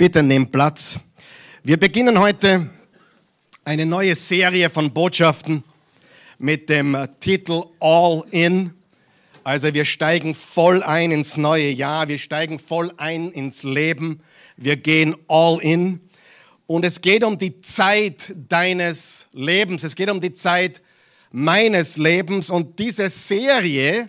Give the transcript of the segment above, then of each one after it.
Bitte nehmt Platz. Wir beginnen heute eine neue Serie von Botschaften mit dem Titel All In. Also wir steigen voll ein ins neue Jahr, wir steigen voll ein ins Leben, wir gehen all in. Und es geht um die Zeit deines Lebens, es geht um die Zeit meines Lebens. Und diese Serie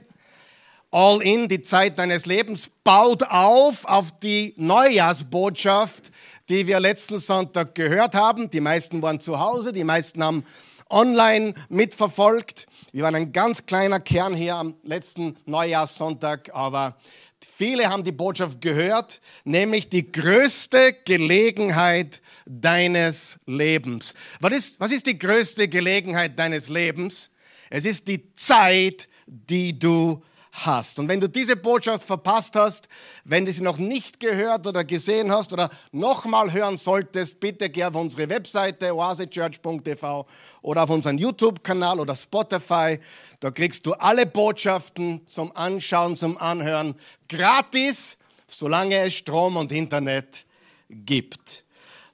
All in, die Zeit deines Lebens, baut auf auf die Neujahrsbotschaft, die wir letzten Sonntag gehört haben. Die meisten waren zu Hause, die meisten haben online mitverfolgt. Wir waren ein ganz kleiner Kern hier am letzten Neujahrssonntag, aber viele haben die Botschaft gehört, nämlich die größte Gelegenheit deines Lebens. Was ist, was ist die größte Gelegenheit deines Lebens? Es ist die Zeit, die du hast. Und wenn du diese Botschaft verpasst hast, wenn du sie noch nicht gehört oder gesehen hast oder nochmal hören solltest, bitte geh auf unsere Webseite oasechurch.tv oder auf unseren YouTube-Kanal oder Spotify. Da kriegst du alle Botschaften zum Anschauen, zum Anhören gratis, solange es Strom und Internet gibt.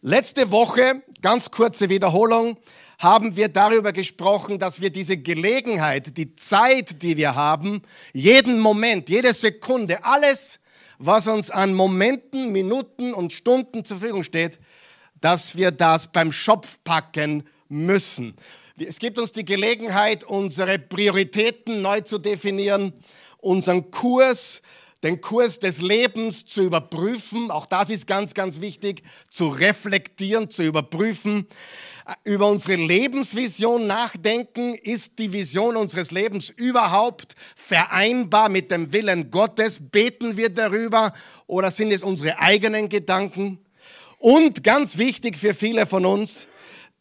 Letzte Woche, ganz kurze Wiederholung, haben wir darüber gesprochen, dass wir diese Gelegenheit, die Zeit, die wir haben, jeden Moment, jede Sekunde, alles, was uns an Momenten, Minuten und Stunden zur Verfügung steht, dass wir das beim Schopf packen müssen. Es gibt uns die Gelegenheit, unsere Prioritäten neu zu definieren, unseren Kurs, den Kurs des Lebens zu überprüfen. Auch das ist ganz, ganz wichtig, zu reflektieren, zu überprüfen über unsere Lebensvision nachdenken. Ist die Vision unseres Lebens überhaupt vereinbar mit dem Willen Gottes? Beten wir darüber oder sind es unsere eigenen Gedanken? Und ganz wichtig für viele von uns,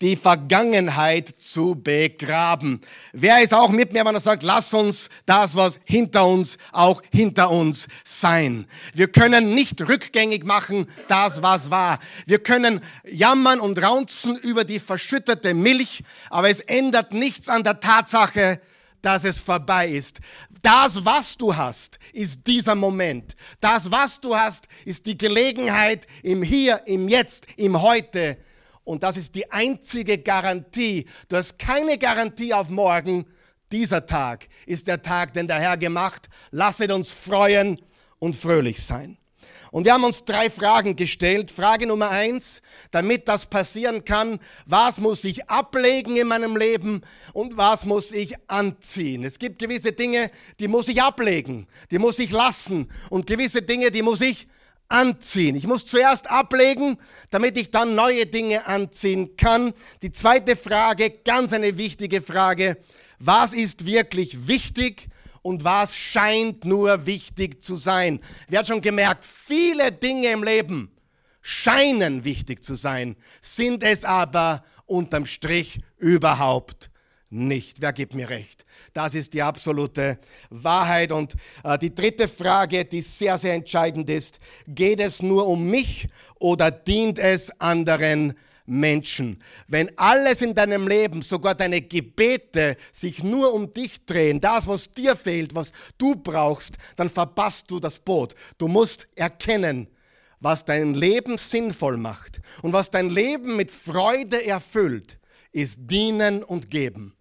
die Vergangenheit zu begraben. Wer ist auch mit mir, wenn er sagt, lass uns das, was hinter uns, auch hinter uns sein. Wir können nicht rückgängig machen, das, was war. Wir können jammern und raunzen über die verschüttete Milch, aber es ändert nichts an der Tatsache, dass es vorbei ist. Das, was du hast, ist dieser Moment. Das, was du hast, ist die Gelegenheit im Hier, im Jetzt, im Heute und das ist die einzige Garantie. Du hast keine Garantie auf morgen. Dieser Tag ist der Tag, den der Herr gemacht. Lasset uns freuen und fröhlich sein. Und wir haben uns drei Fragen gestellt. Frage Nummer eins, damit das passieren kann, was muss ich ablegen in meinem Leben und was muss ich anziehen? Es gibt gewisse Dinge, die muss ich ablegen, die muss ich lassen und gewisse Dinge, die muss ich anziehen. Ich muss zuerst ablegen, damit ich dann neue Dinge anziehen kann. Die zweite Frage, ganz eine wichtige Frage, was ist wirklich wichtig und was scheint nur wichtig zu sein? Wer hat schon gemerkt, viele Dinge im Leben scheinen wichtig zu sein, sind es aber unterm Strich überhaupt nicht. Wer gibt mir recht? Das ist die absolute Wahrheit. Und äh, die dritte Frage, die sehr, sehr entscheidend ist, geht es nur um mich oder dient es anderen Menschen? Wenn alles in deinem Leben, sogar deine Gebete, sich nur um dich drehen, das, was dir fehlt, was du brauchst, dann verpasst du das Boot. Du musst erkennen, was dein Leben sinnvoll macht und was dein Leben mit Freude erfüllt, ist dienen und geben.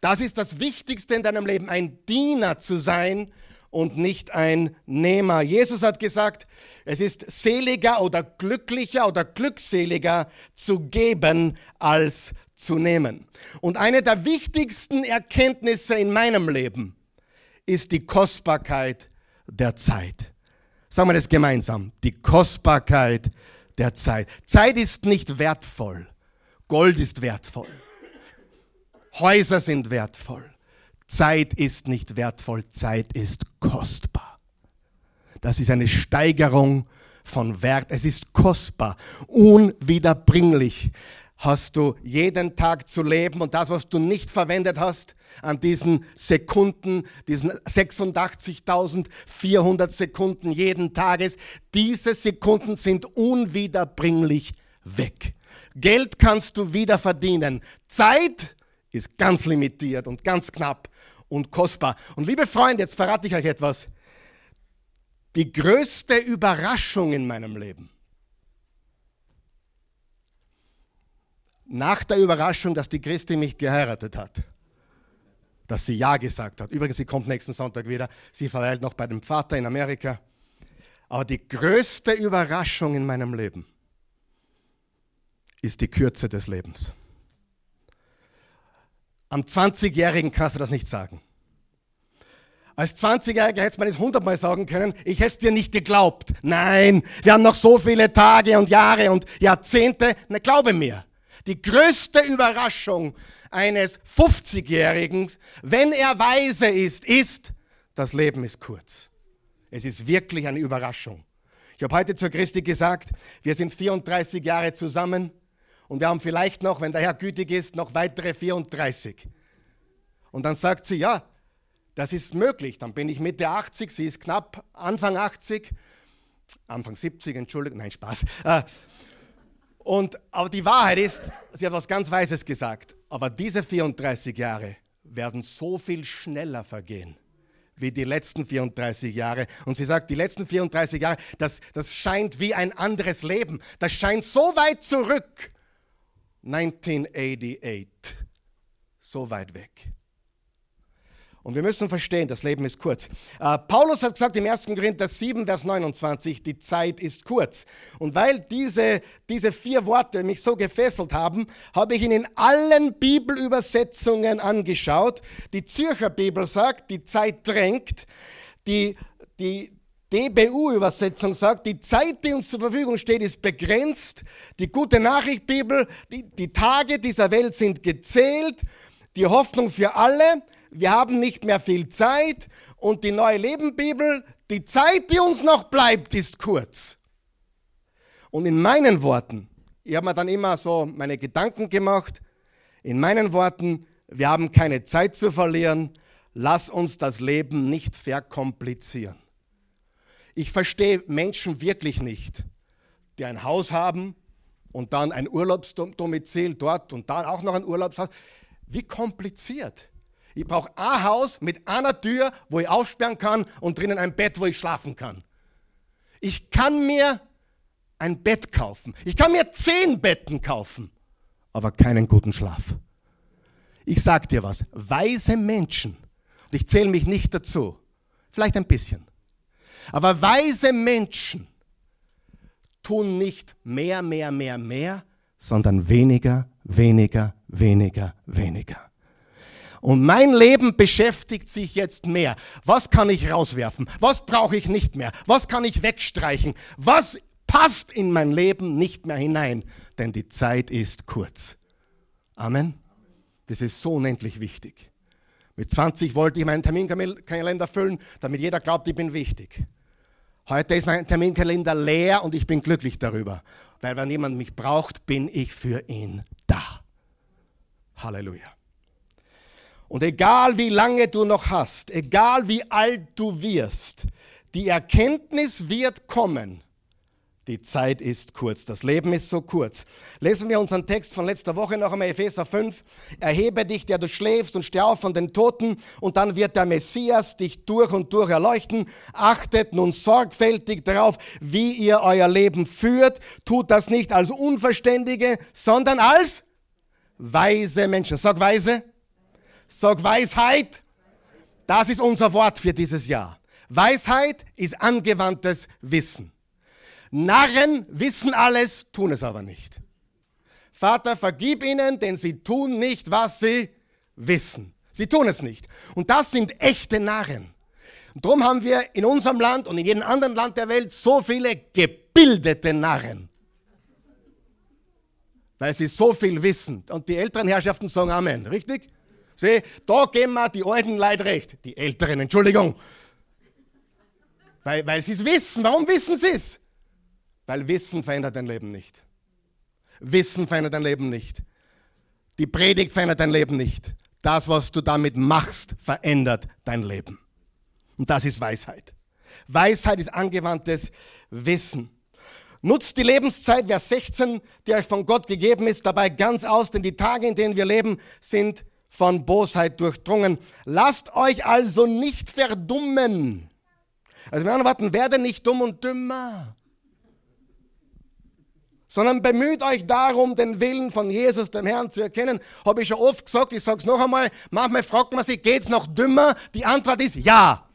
Das ist das Wichtigste in deinem Leben, ein Diener zu sein und nicht ein Nehmer. Jesus hat gesagt, es ist seliger oder glücklicher oder glückseliger zu geben als zu nehmen. Und eine der wichtigsten Erkenntnisse in meinem Leben ist die Kostbarkeit der Zeit. Sagen wir das gemeinsam. Die Kostbarkeit der Zeit. Zeit ist nicht wertvoll. Gold ist wertvoll. Häuser sind wertvoll. Zeit ist nicht wertvoll, Zeit ist kostbar. Das ist eine Steigerung von Wert. Es ist kostbar, unwiederbringlich. Hast du jeden Tag zu leben und das, was du nicht verwendet hast, an diesen Sekunden, diesen 86.400 Sekunden jeden Tages, diese Sekunden sind unwiederbringlich weg. Geld kannst du wieder verdienen. Zeit ist ganz limitiert und ganz knapp und kostbar. Und liebe Freunde, jetzt verrate ich euch etwas. Die größte Überraschung in meinem Leben, nach der Überraschung, dass die Christin mich geheiratet hat, dass sie Ja gesagt hat. Übrigens, sie kommt nächsten Sonntag wieder. Sie verweilt noch bei dem Vater in Amerika. Aber die größte Überraschung in meinem Leben ist die Kürze des Lebens. Am 20-Jährigen kannst du das nicht sagen. Als 20-Jähriger hätte man es hundertmal sagen können, ich hätte es dir nicht geglaubt. Nein, wir haben noch so viele Tage und Jahre und Jahrzehnte. Na, glaube mir, die größte Überraschung eines 50-Jährigen, wenn er weise ist, ist, das Leben ist kurz. Es ist wirklich eine Überraschung. Ich habe heute zur Christi gesagt, wir sind 34 Jahre zusammen und wir haben vielleicht noch, wenn der Herr gütig ist, noch weitere 34. Und dann sagt sie, ja, das ist möglich. Dann bin ich Mitte 80, sie ist knapp Anfang 80, Anfang 70, Entschuldigung, nein, Spaß. Äh, und, aber die Wahrheit ist, sie hat was ganz Weises gesagt, aber diese 34 Jahre werden so viel schneller vergehen wie die letzten 34 Jahre. Und sie sagt, die letzten 34 Jahre, das, das scheint wie ein anderes Leben. Das scheint so weit zurück. 1988. So weit weg. Und wir müssen verstehen, das Leben ist kurz. Äh, Paulus hat gesagt im 1. Korinther 7, Vers 29, die Zeit ist kurz. Und weil diese, diese vier Worte mich so gefesselt haben, habe ich ihn in allen Bibelübersetzungen angeschaut. Die Zürcher Bibel sagt, die Zeit drängt. Die, die DBU-Übersetzung sagt, die Zeit, die uns zur Verfügung steht, ist begrenzt. Die gute Nachricht Bibel, die, die Tage dieser Welt sind gezählt. Die Hoffnung für alle, wir haben nicht mehr viel Zeit und die neue Lebenbibel, die Zeit, die uns noch bleibt, ist kurz. Und in meinen Worten, ich habe mir dann immer so meine Gedanken gemacht, in meinen Worten, wir haben keine Zeit zu verlieren, lass uns das Leben nicht verkomplizieren. Ich verstehe Menschen wirklich nicht, die ein Haus haben und dann ein Urlaubsdomizil dort und dann auch noch ein Urlaubshaus. Wie kompliziert. Ich brauche ein Haus mit einer Tür, wo ich aufsperren kann und drinnen ein Bett, wo ich schlafen kann. Ich kann mir ein Bett kaufen. Ich kann mir zehn Betten kaufen, aber keinen guten Schlaf. Ich sag dir was, weise Menschen, und ich zähle mich nicht dazu, vielleicht ein bisschen, aber weise Menschen tun nicht mehr, mehr, mehr, mehr, sondern weniger, weniger, weniger, weniger. Und mein Leben beschäftigt sich jetzt mehr. Was kann ich rauswerfen? Was brauche ich nicht mehr? Was kann ich wegstreichen? Was passt in mein Leben nicht mehr hinein? Denn die Zeit ist kurz. Amen. Das ist so unendlich wichtig. Mit 20 wollte ich meinen Terminkalender füllen, damit jeder glaubt, ich bin wichtig. Heute ist mein Terminkalender leer und ich bin glücklich darüber. Weil wenn jemand mich braucht, bin ich für ihn da. Halleluja. Und egal wie lange du noch hast, egal wie alt du wirst, die Erkenntnis wird kommen. Die Zeit ist kurz, das Leben ist so kurz. Lesen wir unseren Text von letzter Woche noch einmal, Epheser 5. Erhebe dich, der du schläfst, und steh auf von den Toten, und dann wird der Messias dich durch und durch erleuchten. Achtet nun sorgfältig darauf, wie ihr euer Leben führt. Tut das nicht als Unverständige, sondern als weise Menschen. Sag weise. Sag Weisheit. Das ist unser Wort für dieses Jahr. Weisheit ist angewandtes Wissen. Narren wissen alles, tun es aber nicht. Vater, vergib ihnen, denn sie tun nicht, was sie wissen. Sie tun es nicht. Und das sind echte Narren. Und darum haben wir in unserem Land und in jedem anderen Land der Welt so viele gebildete Narren. Weil sie so viel wissen. Und die älteren Herrschaften sagen Amen, richtig? Sieh, da geben wir die alten Leute recht. Die Älteren, Entschuldigung. Weil, weil sie es wissen. Warum wissen sie es? Weil Wissen verändert dein Leben nicht. Wissen verändert dein Leben nicht. Die Predigt verändert dein Leben nicht. Das, was du damit machst, verändert dein Leben. Und das ist Weisheit. Weisheit ist angewandtes Wissen. Nutzt die Lebenszeit, Vers 16, die euch von Gott gegeben ist, dabei ganz aus, denn die Tage, in denen wir leben, sind von Bosheit durchdrungen. Lasst euch also nicht verdummen. Also mit anderen Worten, werde nicht dumm und dümmer. Sondern bemüht euch darum, den Willen von Jesus, dem Herrn, zu erkennen. Habe ich schon oft gesagt, ich sage es noch einmal. Manchmal fragt man sich, geht es noch dümmer? Die Antwort ist ja.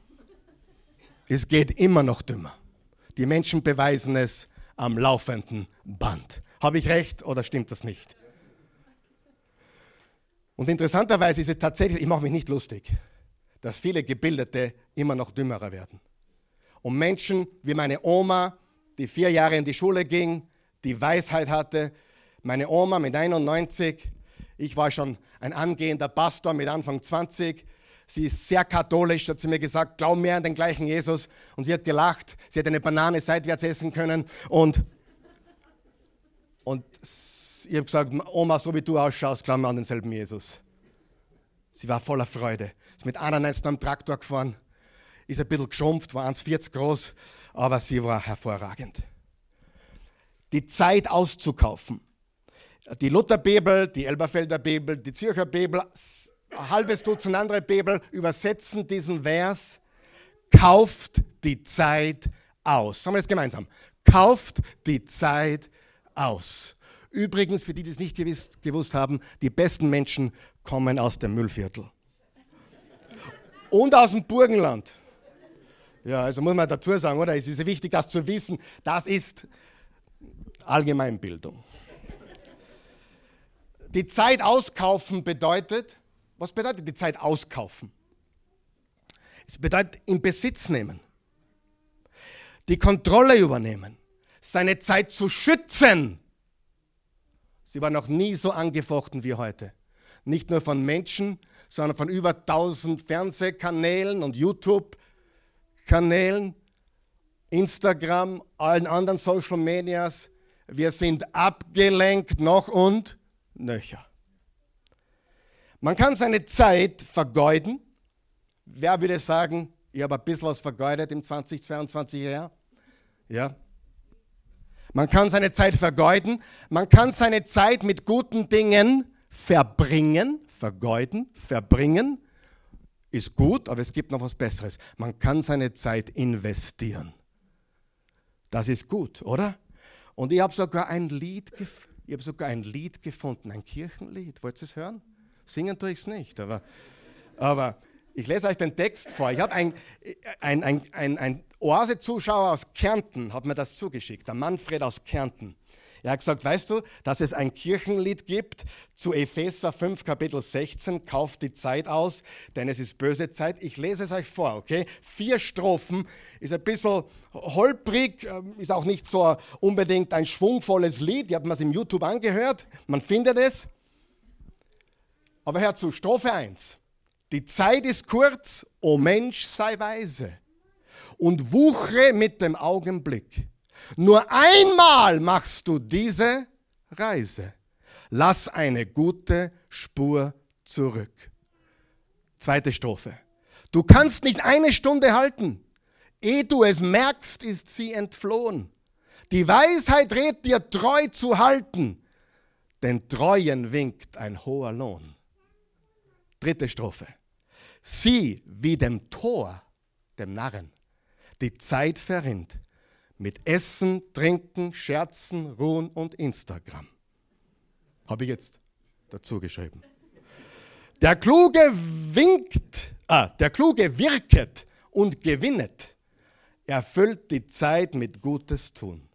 Es geht immer noch dümmer. Die Menschen beweisen es am laufenden Band. Habe ich recht oder stimmt das nicht? Und interessanterweise ist es tatsächlich, ich mache mich nicht lustig, dass viele Gebildete immer noch dümmerer werden. Und Menschen wie meine Oma, die vier Jahre in die Schule ging, die Weisheit hatte, meine Oma mit 91, ich war schon ein angehender Pastor mit Anfang 20, sie ist sehr katholisch, hat sie mir gesagt, glaub mir an den gleichen Jesus. Und sie hat gelacht, sie hat eine Banane seitwärts essen können und, und ich habe gesagt, Oma, so wie du ausschaust, glaub mir an denselben Jesus. Sie war voller Freude. Ist mit 91 am Traktor gefahren, ist ein bisschen geschrumpft, war 1,40 groß, aber sie war hervorragend. Die Zeit auszukaufen. Die Lutherbibel, die Elberfelder Bibel, die Zürcher Bibel, ein halbes Dutzend andere Bibel übersetzen diesen Vers, kauft die Zeit aus. Sagen wir das gemeinsam. Kauft die Zeit aus. Übrigens, für die, die es nicht gewusst, gewusst haben, die besten Menschen kommen aus dem Müllviertel. Und aus dem Burgenland. Ja, also muss man dazu sagen, oder? Es ist wichtig, das zu wissen. Das ist Allgemeinbildung. Die Zeit auskaufen bedeutet, was bedeutet die Zeit auskaufen? Es bedeutet in Besitz nehmen, die Kontrolle übernehmen, seine Zeit zu schützen. Sie war noch nie so angefochten wie heute. Nicht nur von Menschen, sondern von über 1000 Fernsehkanälen und YouTube-Kanälen, Instagram, allen anderen Social Medias. Wir sind abgelenkt noch und nöcher. Man kann seine Zeit vergeuden. Wer würde sagen, ich habe ein bisschen was vergeudet im 2022 Jahr? Ja. Man kann seine Zeit vergeuden. Man kann seine Zeit mit guten Dingen verbringen, vergeuden, verbringen, ist gut, aber es gibt noch was Besseres. Man kann seine Zeit investieren. Das ist gut, oder? Und ich habe sogar ein Lied, sogar ein Lied gefunden, ein Kirchenlied. Wollt ihr es hören? Singen tue ich es nicht, aber, aber ich lese euch den Text vor. Ich habe ein, ein, ein, ein, ein Oase-Zuschauer aus Kärnten, hat mir das zugeschickt, der Manfred aus Kärnten. Er hat gesagt, weißt du, dass es ein Kirchenlied gibt zu Epheser 5, Kapitel 16, kauft die Zeit aus, denn es ist böse Zeit. Ich lese es euch vor, okay? Vier Strophen, ist ein bisschen holprig, ähm, ist auch nicht so unbedingt ein schwungvolles Lied. Ich habe mir es im YouTube angehört, man findet es. Aber hör zu, Strophe 1. Die Zeit ist kurz, o Mensch sei weise und wuchere mit dem Augenblick. Nur einmal machst du diese Reise. Lass eine gute Spur zurück. Zweite Strophe. Du kannst nicht eine Stunde halten. Ehe du es merkst, ist sie entflohen. Die Weisheit rät dir treu zu halten, denn Treuen winkt ein hoher Lohn. Dritte Strophe. Sieh, wie dem Tor, dem Narren, die Zeit verrinnt, mit Essen, Trinken, Scherzen, Ruhen und Instagram. Habe ich jetzt dazu geschrieben. Der Kluge winkt, ah, der Kluge wirket und gewinnet, erfüllt die Zeit mit Gutes tun.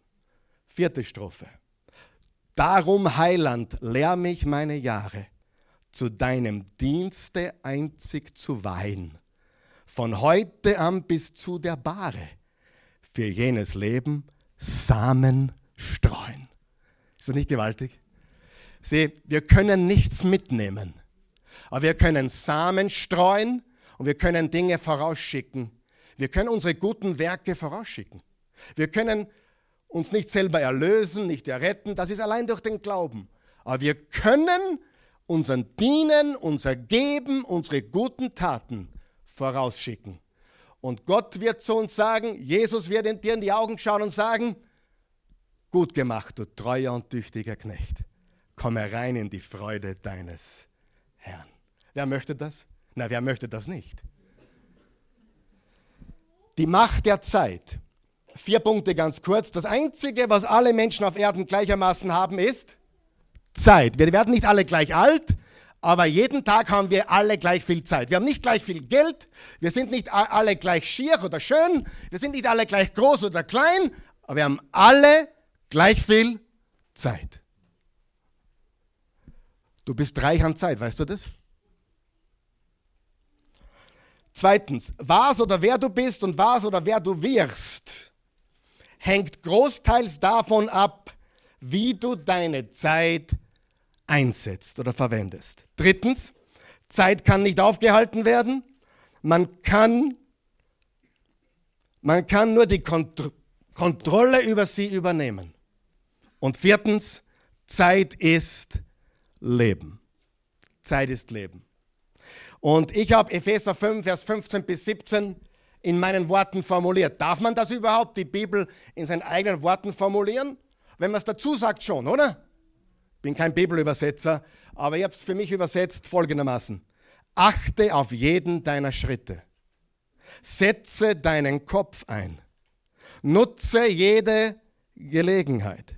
Vierte Strophe. Darum, Heiland, lehr mich meine Jahre, zu deinem Dienste einzig zu weihen, von heute an bis zu der Bahre für jenes Leben Samen streuen. Ist das nicht gewaltig? Sieh, wir können nichts mitnehmen, aber wir können Samen streuen und wir können Dinge vorausschicken. Wir können unsere guten Werke vorausschicken. Wir können uns nicht selber erlösen, nicht erretten, das ist allein durch den Glauben. Aber wir können unseren Dienen, unser Geben, unsere guten Taten vorausschicken. Und Gott wird zu uns sagen, Jesus wird dir in die Augen schauen und sagen, gut gemacht, du treuer und tüchtiger Knecht. Komm herein in die Freude deines Herrn. Wer möchte das? Na, wer möchte das nicht? Die Macht der Zeit Vier Punkte ganz kurz. Das Einzige, was alle Menschen auf Erden gleichermaßen haben, ist Zeit. Wir werden nicht alle gleich alt, aber jeden Tag haben wir alle gleich viel Zeit. Wir haben nicht gleich viel Geld, wir sind nicht alle gleich schier oder schön, wir sind nicht alle gleich groß oder klein, aber wir haben alle gleich viel Zeit. Du bist reich an Zeit, weißt du das? Zweitens, was oder wer du bist und was oder wer du wirst, hängt großteils davon ab, wie du deine Zeit einsetzt oder verwendest. Drittens, Zeit kann nicht aufgehalten werden. Man kann, man kann nur die Kont Kontrolle über sie übernehmen. Und viertens, Zeit ist Leben. Zeit ist Leben. Und ich habe Epheser 5, Vers 15 bis 17 in meinen Worten formuliert. Darf man das überhaupt, die Bibel in seinen eigenen Worten formulieren? Wenn man es dazu sagt, schon, oder? Bin kein Bibelübersetzer, aber ich habe es für mich übersetzt folgendermaßen. Achte auf jeden deiner Schritte. Setze deinen Kopf ein. Nutze jede Gelegenheit.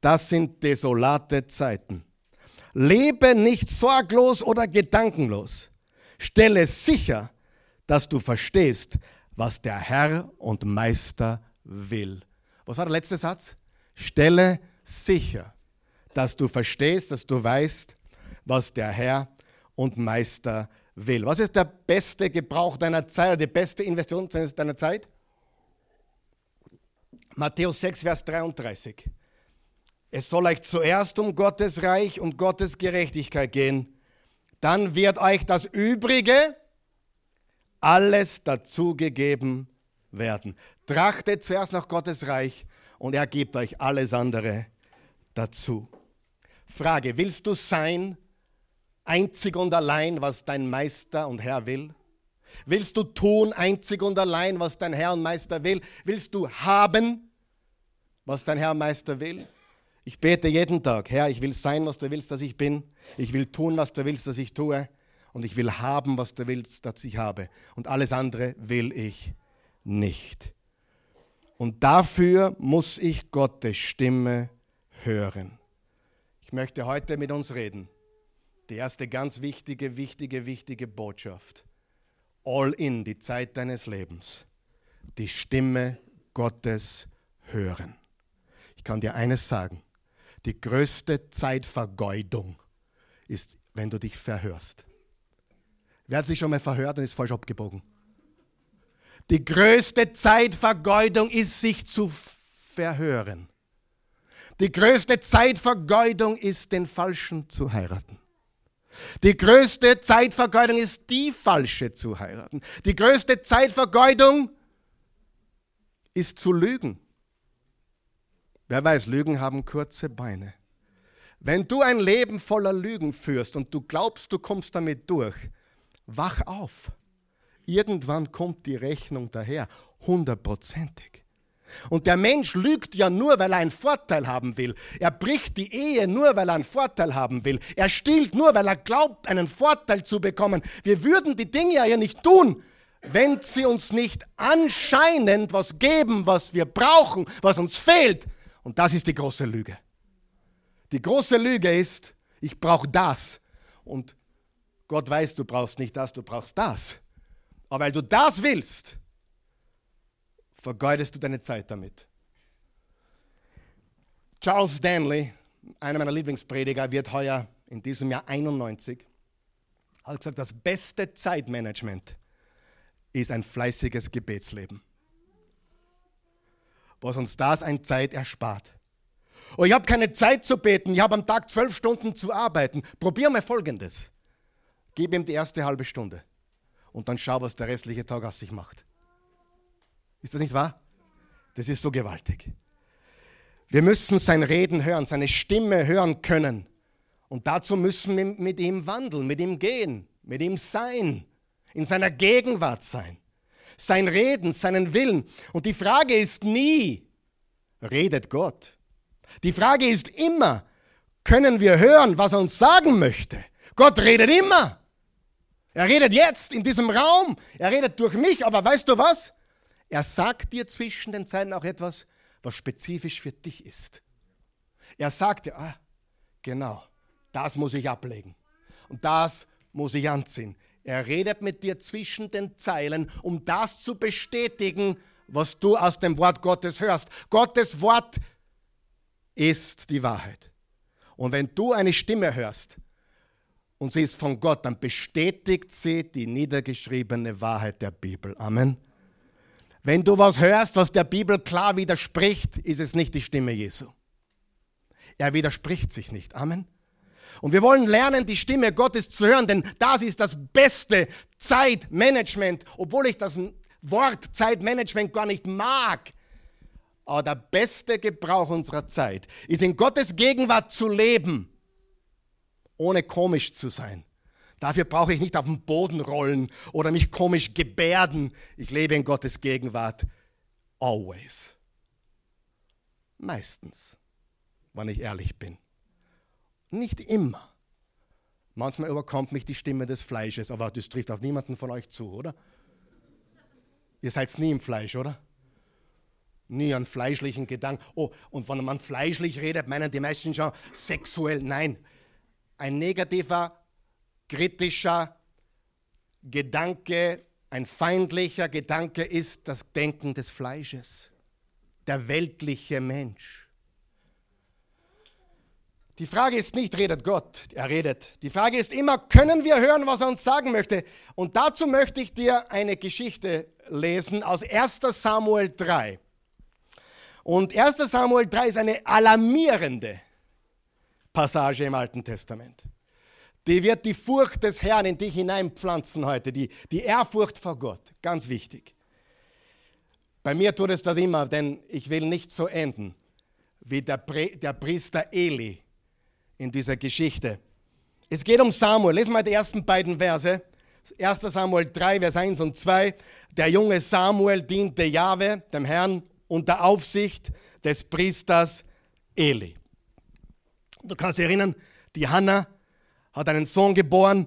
Das sind desolate Zeiten. Lebe nicht sorglos oder gedankenlos. Stelle sicher, dass du verstehst, was der Herr und Meister will. Was war der letzte Satz? Stelle sicher, dass du verstehst, dass du weißt, was der Herr und Meister will. Was ist der beste Gebrauch deiner Zeit oder die beste Investition deiner Zeit? Matthäus 6, Vers 33. Es soll euch zuerst um Gottes Reich und Gottes Gerechtigkeit gehen. Dann wird euch das Übrige alles dazugegeben werden. Trachtet zuerst nach Gottes Reich und er gibt euch alles andere dazu. Frage, willst du sein einzig und allein, was dein Meister und Herr will? Willst du tun einzig und allein, was dein Herr und Meister will? Willst du haben, was dein Herr und Meister will? Ich bete jeden Tag, Herr, ich will sein, was du willst, dass ich bin. Ich will tun, was du willst, dass ich tue. Und ich will haben, was du willst, dass ich habe. Und alles andere will ich nicht. Und dafür muss ich Gottes Stimme hören. Ich möchte heute mit uns reden. Die erste ganz wichtige, wichtige, wichtige Botschaft. All in, die Zeit deines Lebens. Die Stimme Gottes hören. Ich kann dir eines sagen. Die größte Zeitvergeudung ist, wenn du dich verhörst. Wer hat sich schon mal verhört und ist falsch abgebogen? Die größte Zeitvergeudung ist, sich zu verhören. Die größte Zeitvergeudung ist, den Falschen zu heiraten. Die größte Zeitvergeudung ist, die Falsche zu heiraten. Die größte Zeitvergeudung ist zu lügen. Wer weiß, Lügen haben kurze Beine. Wenn du ein Leben voller Lügen führst und du glaubst, du kommst damit durch, wach auf. Irgendwann kommt die Rechnung daher, hundertprozentig. Und der Mensch lügt ja nur, weil er einen Vorteil haben will. Er bricht die Ehe nur, weil er einen Vorteil haben will. Er stiehlt nur, weil er glaubt, einen Vorteil zu bekommen. Wir würden die Dinge ja nicht tun, wenn sie uns nicht anscheinend was geben, was wir brauchen, was uns fehlt. Und das ist die große Lüge. Die große Lüge ist, ich brauche das. Und Gott weiß, du brauchst nicht das, du brauchst das. Aber weil du das willst, vergeudest du deine Zeit damit. Charles Stanley, einer meiner Lieblingsprediger, wird heuer in diesem Jahr 91, hat gesagt, das beste Zeitmanagement ist ein fleißiges Gebetsleben was uns das ein Zeit erspart. Oh, ich habe keine Zeit zu beten, ich habe am Tag zwölf Stunden zu arbeiten. Probier mal Folgendes. Gib ihm die erste halbe Stunde und dann schau, was der restliche Tag aus sich macht. Ist das nicht wahr? Das ist so gewaltig. Wir müssen sein Reden hören, seine Stimme hören können. Und dazu müssen wir mit ihm wandeln, mit ihm gehen, mit ihm sein, in seiner Gegenwart sein sein Reden, seinen Willen. Und die Frage ist nie, redet Gott? Die Frage ist immer, können wir hören, was er uns sagen möchte? Gott redet immer. Er redet jetzt in diesem Raum. Er redet durch mich, aber weißt du was? Er sagt dir zwischen den Zeilen auch etwas, was spezifisch für dich ist. Er sagt dir, ah, genau, das muss ich ablegen und das muss ich anziehen. Er redet mit dir zwischen den Zeilen, um das zu bestätigen, was du aus dem Wort Gottes hörst. Gottes Wort ist die Wahrheit. Und wenn du eine Stimme hörst und sie ist von Gott, dann bestätigt sie die niedergeschriebene Wahrheit der Bibel. Amen. Wenn du was hörst, was der Bibel klar widerspricht, ist es nicht die Stimme Jesu. Er widerspricht sich nicht. Amen. Und wir wollen lernen, die Stimme Gottes zu hören, denn das ist das beste Zeitmanagement, obwohl ich das Wort Zeitmanagement gar nicht mag. Aber der beste Gebrauch unserer Zeit ist in Gottes Gegenwart zu leben, ohne komisch zu sein. Dafür brauche ich nicht auf den Boden rollen oder mich komisch gebärden. Ich lebe in Gottes Gegenwart. Always. Meistens, wenn ich ehrlich bin. Nicht immer. Manchmal überkommt mich die Stimme des Fleisches, aber das trifft auf niemanden von euch zu, oder? Ihr seid nie im Fleisch, oder? Nie an fleischlichen Gedanken. Oh, und wenn man fleischlich redet, meinen die meisten schon sexuell. Nein, ein negativer, kritischer Gedanke, ein feindlicher Gedanke ist das Denken des Fleisches, der weltliche Mensch. Die Frage ist nicht, redet Gott, er redet. Die Frage ist immer, können wir hören, was er uns sagen möchte? Und dazu möchte ich dir eine Geschichte lesen aus 1 Samuel 3. Und 1 Samuel 3 ist eine alarmierende Passage im Alten Testament. Die wird die Furcht des Herrn in dich hineinpflanzen heute, die, die Ehrfurcht vor Gott, ganz wichtig. Bei mir tut es das immer, denn ich will nicht so enden wie der, der Priester Eli in dieser Geschichte. Es geht um Samuel. Lesen wir die ersten beiden Verse. 1. Samuel 3, Vers 1 und 2. Der junge Samuel diente Jahwe, dem Herrn, unter Aufsicht des Priesters Eli. Du kannst dich erinnern, die Hannah hat einen Sohn geboren.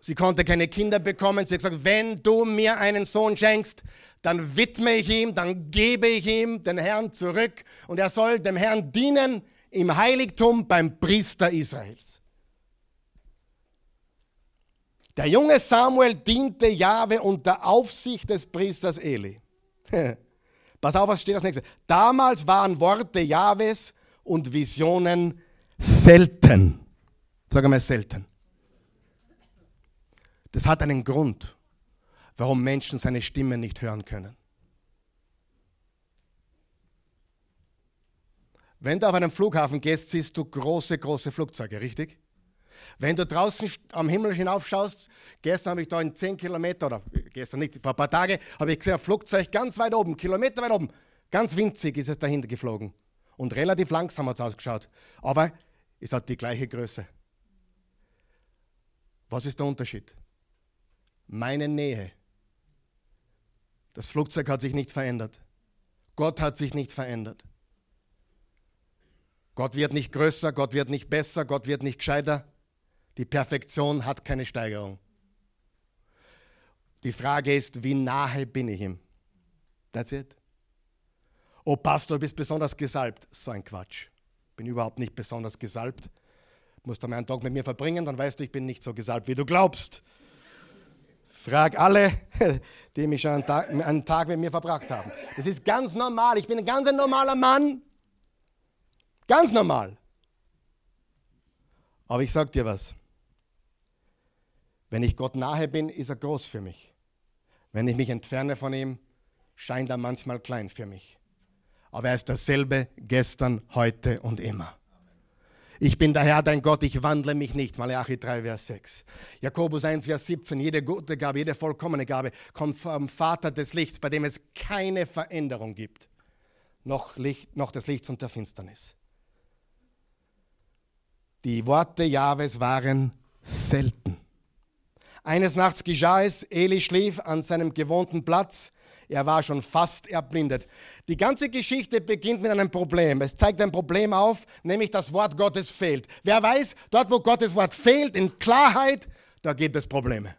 Sie konnte keine Kinder bekommen. Sie hat gesagt, wenn du mir einen Sohn schenkst, dann widme ich ihm, dann gebe ich ihm den Herrn zurück und er soll dem Herrn dienen im Heiligtum beim Priester Israels. Der junge Samuel diente Jahwe unter Aufsicht des Priesters Eli. Pass auf, was steht als nächstes. Damals waren Worte Jahwes und Visionen selten. Sag einmal selten. Das hat einen Grund, warum Menschen seine Stimme nicht hören können. Wenn du auf einen Flughafen gehst, siehst du große, große Flugzeuge, richtig? Wenn du draußen am Himmel hinaufschaust, gestern habe ich da in 10 Kilometer, oder gestern nicht, vor ein paar Tagen, habe ich gesehen, ein Flugzeug ganz weit oben, Kilometer weit oben, ganz winzig ist es dahinter geflogen. Und relativ langsam hat es ausgeschaut. Aber es hat die gleiche Größe. Was ist der Unterschied? Meine Nähe. Das Flugzeug hat sich nicht verändert. Gott hat sich nicht verändert. Gott wird nicht größer, Gott wird nicht besser, Gott wird nicht gescheiter. Die Perfektion hat keine Steigerung. Die Frage ist, wie nahe bin ich ihm? That's it. Oh Pastor, du bist besonders gesalbt. So ein Quatsch. Bin überhaupt nicht besonders gesalbt. Musst du mal einen Tag mit mir verbringen, dann weißt du, ich bin nicht so gesalbt, wie du glaubst. Frag alle, die mich schon einen Tag, einen Tag mit mir verbracht haben. Das ist ganz normal. Ich bin ein ganz normaler Mann. Ganz normal. Aber ich sage dir was. Wenn ich Gott nahe bin, ist er groß für mich. Wenn ich mich entferne von ihm, scheint er manchmal klein für mich. Aber er ist dasselbe gestern, heute und immer. Ich bin der Herr, dein Gott, ich wandle mich nicht. Malachi 3, Vers 6. Jakobus 1, Vers 17. Jede gute Gabe, jede vollkommene Gabe kommt vom Vater des Lichts, bei dem es keine Veränderung gibt. Noch, Licht, noch des Lichts und der Finsternis. Die Worte Jahwes waren selten. Eines Nachts geschah es, Eli schlief an seinem gewohnten Platz. Er war schon fast erblindet. Die ganze Geschichte beginnt mit einem Problem. Es zeigt ein Problem auf, nämlich das Wort Gottes fehlt. Wer weiß, dort wo Gottes Wort fehlt, in Klarheit, da gibt es Probleme.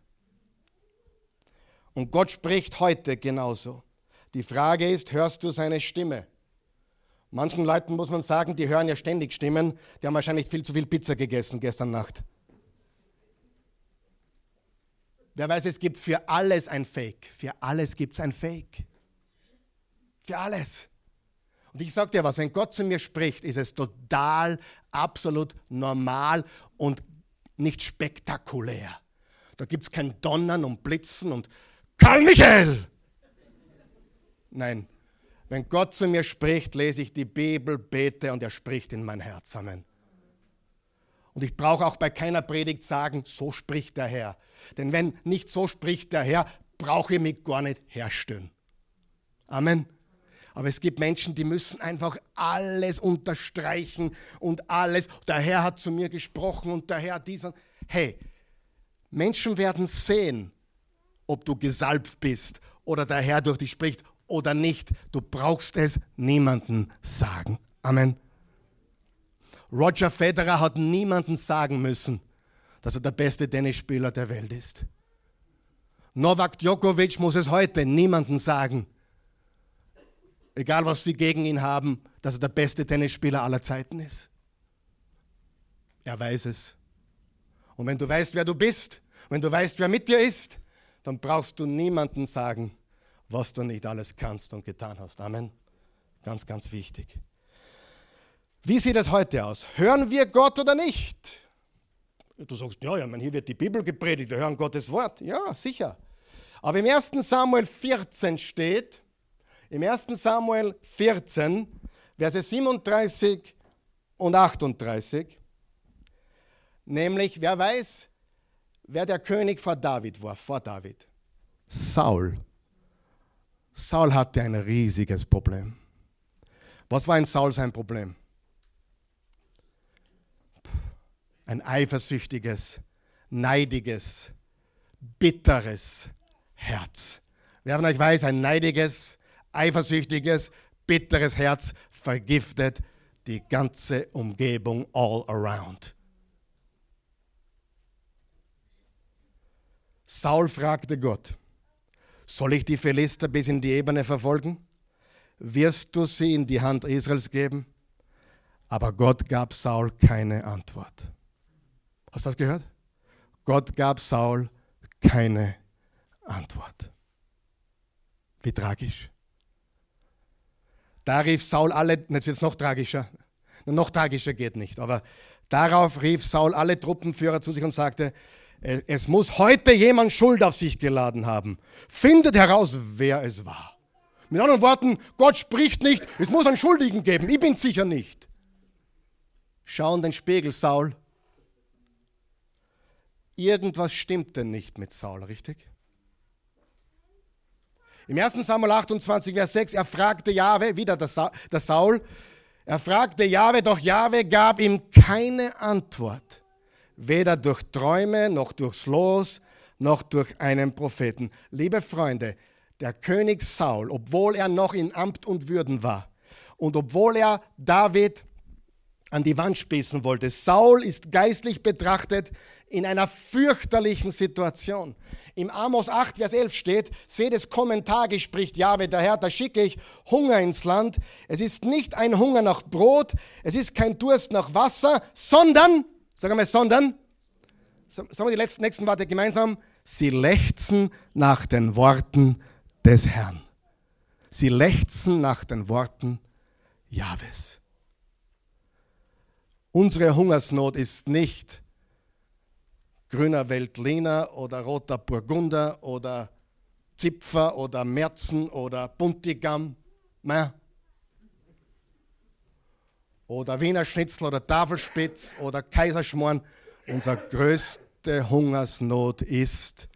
Und Gott spricht heute genauso. Die Frage ist, hörst du seine Stimme? Manchen Leuten muss man sagen, die hören ja ständig Stimmen, die haben wahrscheinlich viel zu viel Pizza gegessen gestern Nacht. Wer weiß, es gibt für alles ein Fake. Für alles gibt es ein Fake. Für alles. Und ich sage dir was, wenn Gott zu mir spricht, ist es total, absolut normal und nicht spektakulär. Da gibt es kein Donnern und Blitzen und Karl Michael. Nein, wenn Gott zu mir spricht, lese ich die Bibel, bete und er spricht in mein Herz. Amen. Und ich brauche auch bei keiner Predigt sagen, so spricht der Herr. Denn wenn nicht so spricht der Herr, brauche ich mich gar nicht herstellen. Amen. Aber es gibt Menschen, die müssen einfach alles unterstreichen und alles. Der Herr hat zu mir gesprochen und der Herr hat diesen. Hey, Menschen werden sehen, ob du gesalbt bist oder der Herr durch dich spricht oder nicht. Du brauchst es niemandem sagen. Amen. Roger Federer hat niemandem sagen müssen, dass er der beste Tennisspieler der Welt ist. Novak Djokovic muss es heute niemandem sagen, egal was sie gegen ihn haben, dass er der beste Tennisspieler aller Zeiten ist. Er weiß es. Und wenn du weißt, wer du bist, wenn du weißt, wer mit dir ist, dann brauchst du niemandem sagen, was du nicht alles kannst und getan hast. Amen. Ganz, ganz wichtig. Wie sieht es heute aus? Hören wir Gott oder nicht? Du sagst, ja, ja, man, hier wird die Bibel gepredigt, wir hören Gottes Wort. Ja, sicher. Aber im 1. Samuel 14 steht, im 1. Samuel 14, Verse 37 und 38, nämlich, wer weiß, wer der König vor David war, vor David? Saul. Saul hatte ein riesiges Problem. Was war in Saul sein Problem? Ein eifersüchtiges, neidiges, bitteres Herz. Wer von euch weiß, ein neidiges, eifersüchtiges, bitteres Herz vergiftet die ganze Umgebung all around. Saul fragte Gott, soll ich die Philister bis in die Ebene verfolgen? Wirst du sie in die Hand Israels geben? Aber Gott gab Saul keine Antwort. Hast du das gehört? Gott gab Saul keine Antwort. Wie tragisch. Da rief Saul alle, jetzt wird es noch tragischer, noch tragischer geht nicht, aber darauf rief Saul alle Truppenführer zu sich und sagte, es muss heute jemand Schuld auf sich geladen haben. Findet heraus, wer es war. Mit anderen Worten, Gott spricht nicht, es muss einen Schuldigen geben, ich bin sicher nicht. Schau in den Spiegel, Saul. Irgendwas stimmte nicht mit Saul, richtig? Im 1. Samuel 28, Vers 6, er fragte Jahwe, wieder der Saul, er fragte Jahwe, doch Jahwe gab ihm keine Antwort weder durch Träume noch durchs Los noch durch einen Propheten. Liebe Freunde, der König Saul, obwohl er noch in Amt und Würden war und obwohl er David an die Wand spießen wollte, Saul ist geistlich betrachtet in einer fürchterlichen Situation. Im Amos 8, Vers 11 steht, seht es kommen Tage, spricht Jahwe, der Herr, da schicke ich Hunger ins Land. Es ist nicht ein Hunger nach Brot, es ist kein Durst nach Wasser, sondern Sagen wir, sondern, sagen wir die letzten, nächsten Worte gemeinsam, sie lechzen nach den Worten des Herrn. Sie lechzen nach den Worten Jahwes. Unsere Hungersnot ist nicht grüner Weltliner oder roter Burgunder oder Zipfer oder Merzen oder Buntigam. Nein oder Wiener Schnitzel oder Tafelspitz oder Kaiserschmoren. Unsere größte Hungersnot ist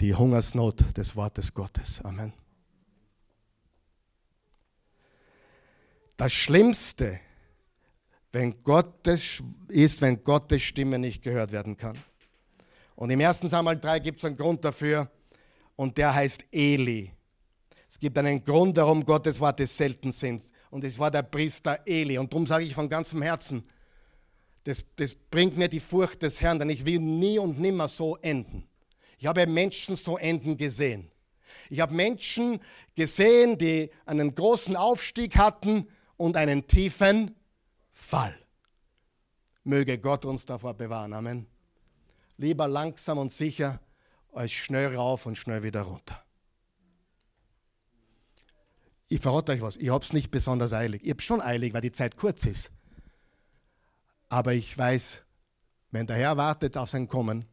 die Hungersnot des Wortes Gottes. Amen. Das Schlimmste wenn Gottes, ist, wenn Gottes Stimme nicht gehört werden kann. Und im 1. Samuel 3 gibt es einen Grund dafür und der heißt Eli. Es gibt einen Grund, warum Gottes Worte selten sind und es war der Priester Eli. Und darum sage ich von ganzem Herzen, das, das bringt mir die Furcht des Herrn, denn ich will nie und nimmer so enden. Ich habe Menschen so enden gesehen. Ich habe Menschen gesehen, die einen großen Aufstieg hatten und einen tiefen Fall. Möge Gott uns davor bewahren. Amen. Lieber langsam und sicher als schnell rauf und schnell wieder runter. Ich verrate euch was, ich habe es nicht besonders eilig. Ich habe schon eilig, weil die Zeit kurz ist. Aber ich weiß, wenn der Herr wartet auf sein Kommen,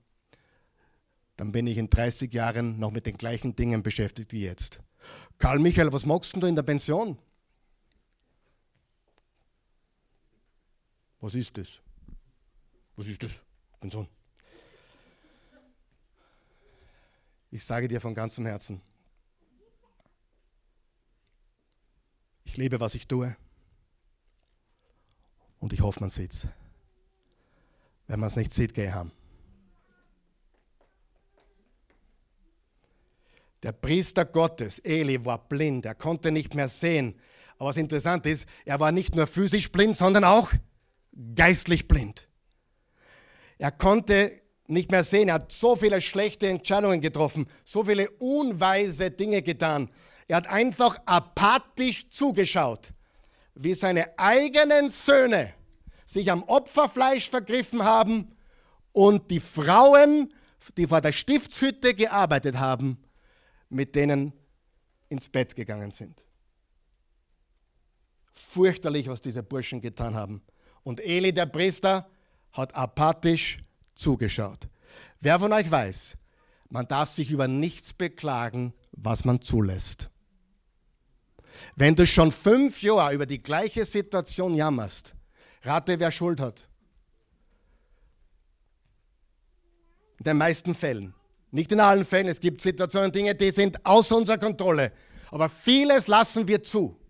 dann bin ich in 30 Jahren noch mit den gleichen Dingen beschäftigt wie jetzt. Karl Michael, was magst du in der Pension? Was ist das? Was ist das? Pension. Ich sage dir von ganzem Herzen, ich liebe, was ich tue. Und ich hoffe, man sieht es. Wenn man es nicht sieht, gehe haben. Der Priester Gottes, Eli, war blind. Er konnte nicht mehr sehen. Aber was interessant ist, er war nicht nur physisch blind, sondern auch geistlich blind. Er konnte nicht mehr sehen. Er hat so viele schlechte Entscheidungen getroffen, so viele unweise Dinge getan. Er hat einfach apathisch zugeschaut, wie seine eigenen Söhne sich am Opferfleisch vergriffen haben und die Frauen, die vor der Stiftshütte gearbeitet haben, mit denen ins Bett gegangen sind. Fürchterlich, was diese Burschen getan haben. Und Eli, der Priester, hat apathisch zugeschaut. Wer von euch weiß, man darf sich über nichts beklagen, was man zulässt. Wenn du schon fünf Jahre über die gleiche Situation jammerst, rate, wer Schuld hat. In den meisten Fällen. Nicht in allen Fällen. Es gibt Situationen, Dinge, die sind außer unserer Kontrolle. Aber vieles lassen wir zu.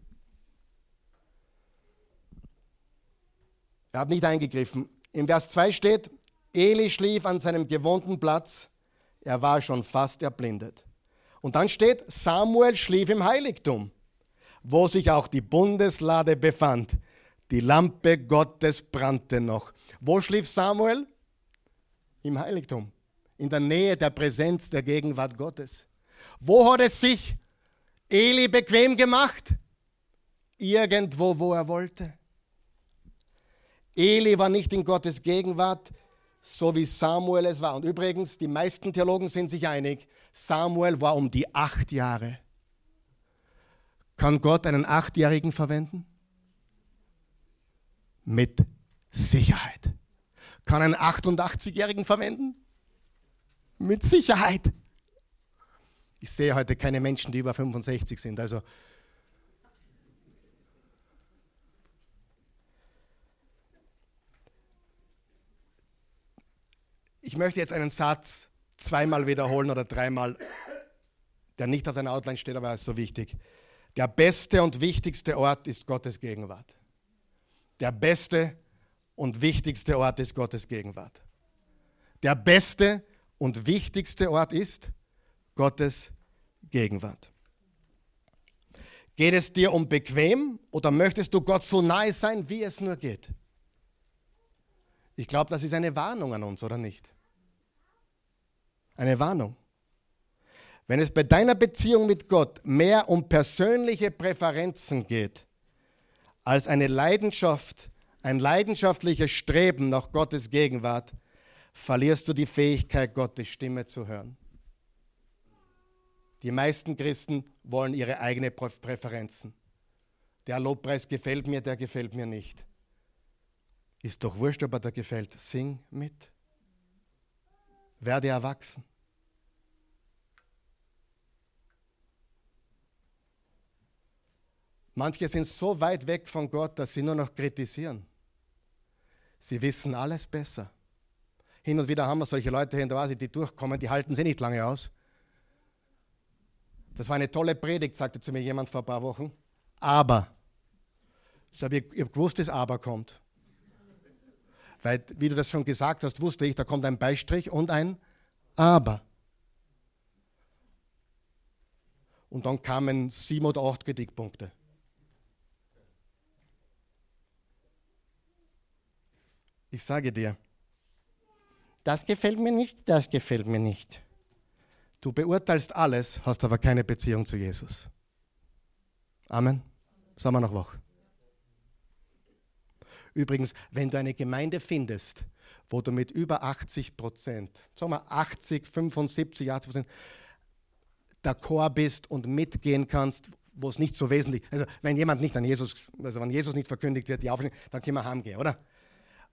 Er hat nicht eingegriffen. Im Vers 2 steht, Eli schlief an seinem gewohnten Platz, er war schon fast erblindet. Und dann steht, Samuel schlief im Heiligtum, wo sich auch die Bundeslade befand. Die Lampe Gottes brannte noch. Wo schlief Samuel? Im Heiligtum, in der Nähe der Präsenz der Gegenwart Gottes. Wo hat es sich Eli bequem gemacht? Irgendwo, wo er wollte. Eli war nicht in Gottes Gegenwart, so wie Samuel es war. Und übrigens, die meisten Theologen sind sich einig, Samuel war um die acht Jahre. Kann Gott einen Achtjährigen verwenden? Mit Sicherheit. Kann einen 88-Jährigen verwenden? Mit Sicherheit. Ich sehe heute keine Menschen, die über 65 sind. Also Ich möchte jetzt einen Satz zweimal wiederholen oder dreimal, der nicht auf deiner Outline steht, aber er ist so wichtig. Der beste und wichtigste Ort ist Gottes Gegenwart. Der beste und wichtigste Ort ist Gottes Gegenwart. Der beste und wichtigste Ort ist Gottes Gegenwart. Geht es dir um bequem oder möchtest du Gott so nahe sein, wie es nur geht? Ich glaube, das ist eine Warnung an uns, oder nicht? Eine Warnung. Wenn es bei deiner Beziehung mit Gott mehr um persönliche Präferenzen geht, als eine Leidenschaft, ein leidenschaftliches Streben nach Gottes Gegenwart, verlierst du die Fähigkeit, Gottes Stimme zu hören. Die meisten Christen wollen ihre eigenen Präferenzen. Der Lobpreis gefällt mir, der gefällt mir nicht. Ist doch wurscht, ob er dir gefällt. Sing mit. Werde erwachsen. Manche sind so weit weg von Gott, dass sie nur noch kritisieren. Sie wissen alles besser. Hin und wieder haben wir solche Leute hier in der Oase, die durchkommen, die halten sie nicht lange aus. Das war eine tolle Predigt, sagte zu mir jemand vor ein paar Wochen. Aber. Ich habe hab gewusst, dass Aber kommt. Weil, wie du das schon gesagt hast, wusste ich, da kommt ein Beistrich und ein Aber. Und dann kamen sieben oder acht Kritikpunkte. Ich sage dir, das gefällt mir nicht, das gefällt mir nicht. Du beurteilst alles, hast aber keine Beziehung zu Jesus. Amen. Sagen wir noch wach. Übrigens, wenn du eine Gemeinde findest, wo du mit über 80 Prozent, sagen wir 80, 75, 80 Prozent, d'accord bist und mitgehen kannst, wo es nicht so wesentlich ist. Also, wenn jemand nicht an Jesus, also wenn Jesus nicht verkündigt wird, die Aufnahme, dann können wir heimgehen, oder?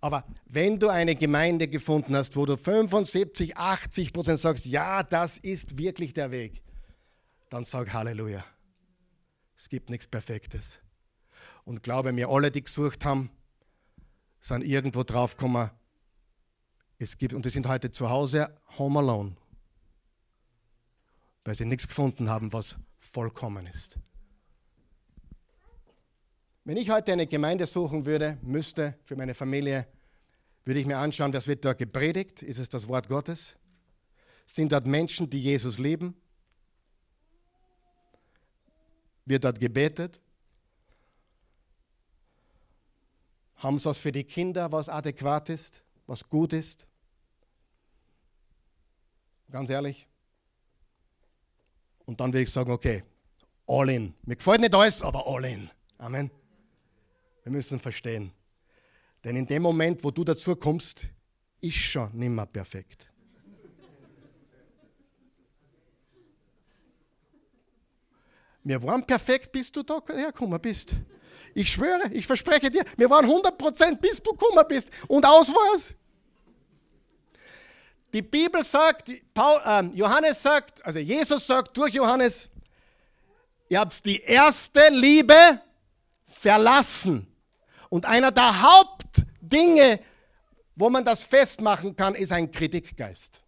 Aber wenn du eine Gemeinde gefunden hast, wo du 75, 80 Prozent sagst, ja, das ist wirklich der Weg, dann sag Halleluja. Es gibt nichts Perfektes. Und glaube mir, alle, die gesucht haben, sind irgendwo draufgekommen, es gibt, und die sind heute zu Hause home alone, weil sie nichts gefunden haben, was vollkommen ist. Wenn ich heute eine Gemeinde suchen würde, müsste für meine Familie, würde ich mir anschauen, was wird dort gepredigt? Ist es das Wort Gottes? Sind dort Menschen, die Jesus lieben? Wird dort gebetet? Haben sie was für die Kinder, was adäquat ist, was gut ist? Ganz ehrlich. Und dann würde ich sagen, okay, all in. Mir gefällt nicht alles, aber all in. Amen. Wir müssen verstehen. Denn in dem Moment, wo du dazu kommst, ist schon nicht mehr perfekt. Wir waren perfekt, bis du da hergekommen bist. Ich schwöre, ich verspreche dir, wir waren 100% bis du gekommen bist. Und aus war's. Die Bibel sagt, Paul, äh, Johannes sagt, also Jesus sagt durch Johannes, ihr habt die erste Liebe verlassen. Und einer der Hauptdinge, wo man das festmachen kann, ist ein Kritikgeist.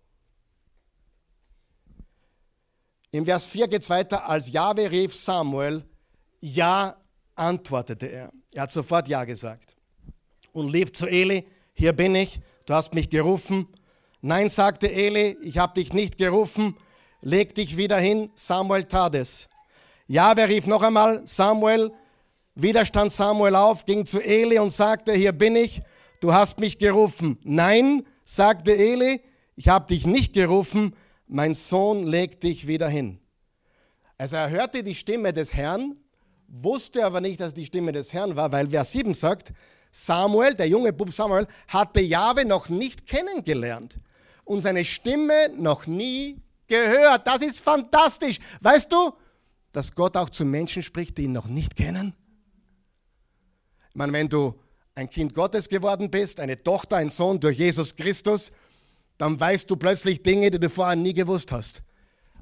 Im Vers 4 geht es weiter, als Jahwe rief Samuel, ja, antwortete er. Er hat sofort Ja gesagt. Und lief zu Eli, hier bin ich, du hast mich gerufen. Nein, sagte Eli, ich habe dich nicht gerufen, leg dich wieder hin. Samuel tat es. Jahwe rief noch einmal, Samuel, wieder stand Samuel auf, ging zu Eli und sagte, hier bin ich, du hast mich gerufen. Nein, sagte Eli, ich habe dich nicht gerufen, mein Sohn leg dich wieder hin. Also er hörte die Stimme des Herrn, wusste aber nicht, dass die Stimme des Herrn war, weil Vers 7 sagt, Samuel, der junge Bub Samuel, hatte Jahwe noch nicht kennengelernt und seine Stimme noch nie gehört. Das ist fantastisch. Weißt du, dass Gott auch zu Menschen spricht, die ihn noch nicht kennen? Ich meine, wenn du ein Kind Gottes geworden bist, eine Tochter, ein Sohn durch Jesus Christus, dann weißt du plötzlich Dinge, die du vorher nie gewusst hast.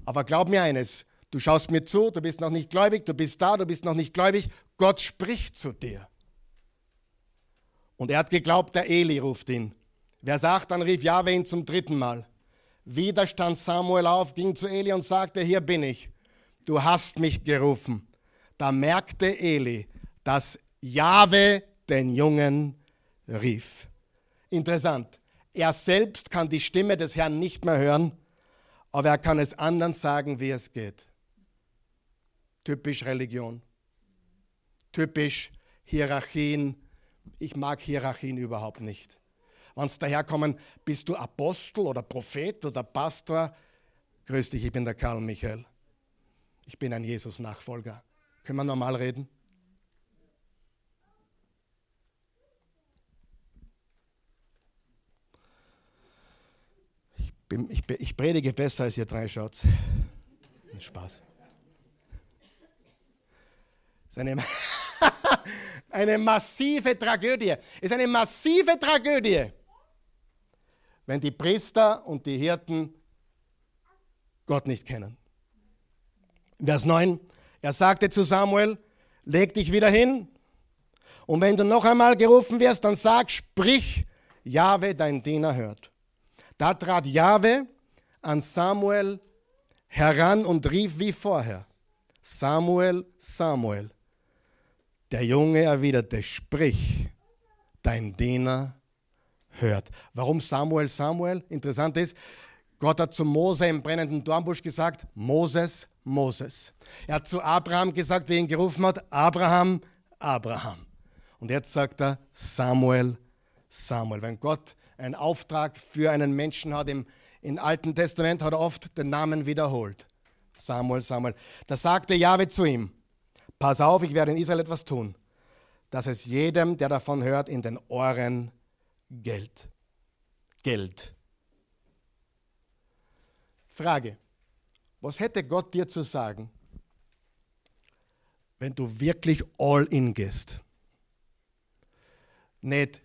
Aber glaub mir eines, du schaust mir zu, du bist noch nicht gläubig, du bist da, du bist noch nicht gläubig, Gott spricht zu dir. Und er hat geglaubt, der Eli ruft ihn. Wer sagt, dann rief Jahwe ihn zum dritten Mal. Wieder stand Samuel auf, ging zu Eli und sagte, hier bin ich. Du hast mich gerufen. Da merkte Eli, dass Jahwe den Jungen rief. Interessant. Er selbst kann die Stimme des Herrn nicht mehr hören, aber er kann es anderen sagen, wie es geht. Typisch Religion. Typisch Hierarchien. Ich mag Hierarchien überhaupt nicht. Wenn sie daherkommen, bist du Apostel oder Prophet oder Pastor? Grüß dich, ich bin der Karl Michael. Ich bin ein Jesus-Nachfolger. Können wir normal reden? ich, ich predige besser als ihr drei schaut. Spaß. Ist eine, eine massive Tragödie. Ist eine massive Tragödie, wenn die Priester und die Hirten Gott nicht kennen. Vers 9. Er sagte zu Samuel, leg dich wieder hin. Und wenn du noch einmal gerufen wirst, dann sag, sprich, Jahwe, dein Diener hört. Da trat Jahwe an Samuel heran und rief wie vorher, Samuel, Samuel. Der Junge erwiderte, sprich, dein Diener hört. Warum Samuel, Samuel? Interessant ist, Gott hat zu Mose im brennenden Dornbusch gesagt, Moses, Moses. Er hat zu Abraham gesagt, wie ihn gerufen hat, Abraham, Abraham. Und jetzt sagt er, Samuel, Samuel. Wenn Gott einen Auftrag für einen Menschen hat im, Im Alten Testament hat er oft den Namen wiederholt. Samuel, Samuel. Da sagte Jahwe zu ihm, pass auf, ich werde in Israel etwas tun, dass es jedem, der davon hört, in den Ohren Geld. Geld. Frage, was hätte Gott dir zu sagen, wenn du wirklich all in gehst? Nicht,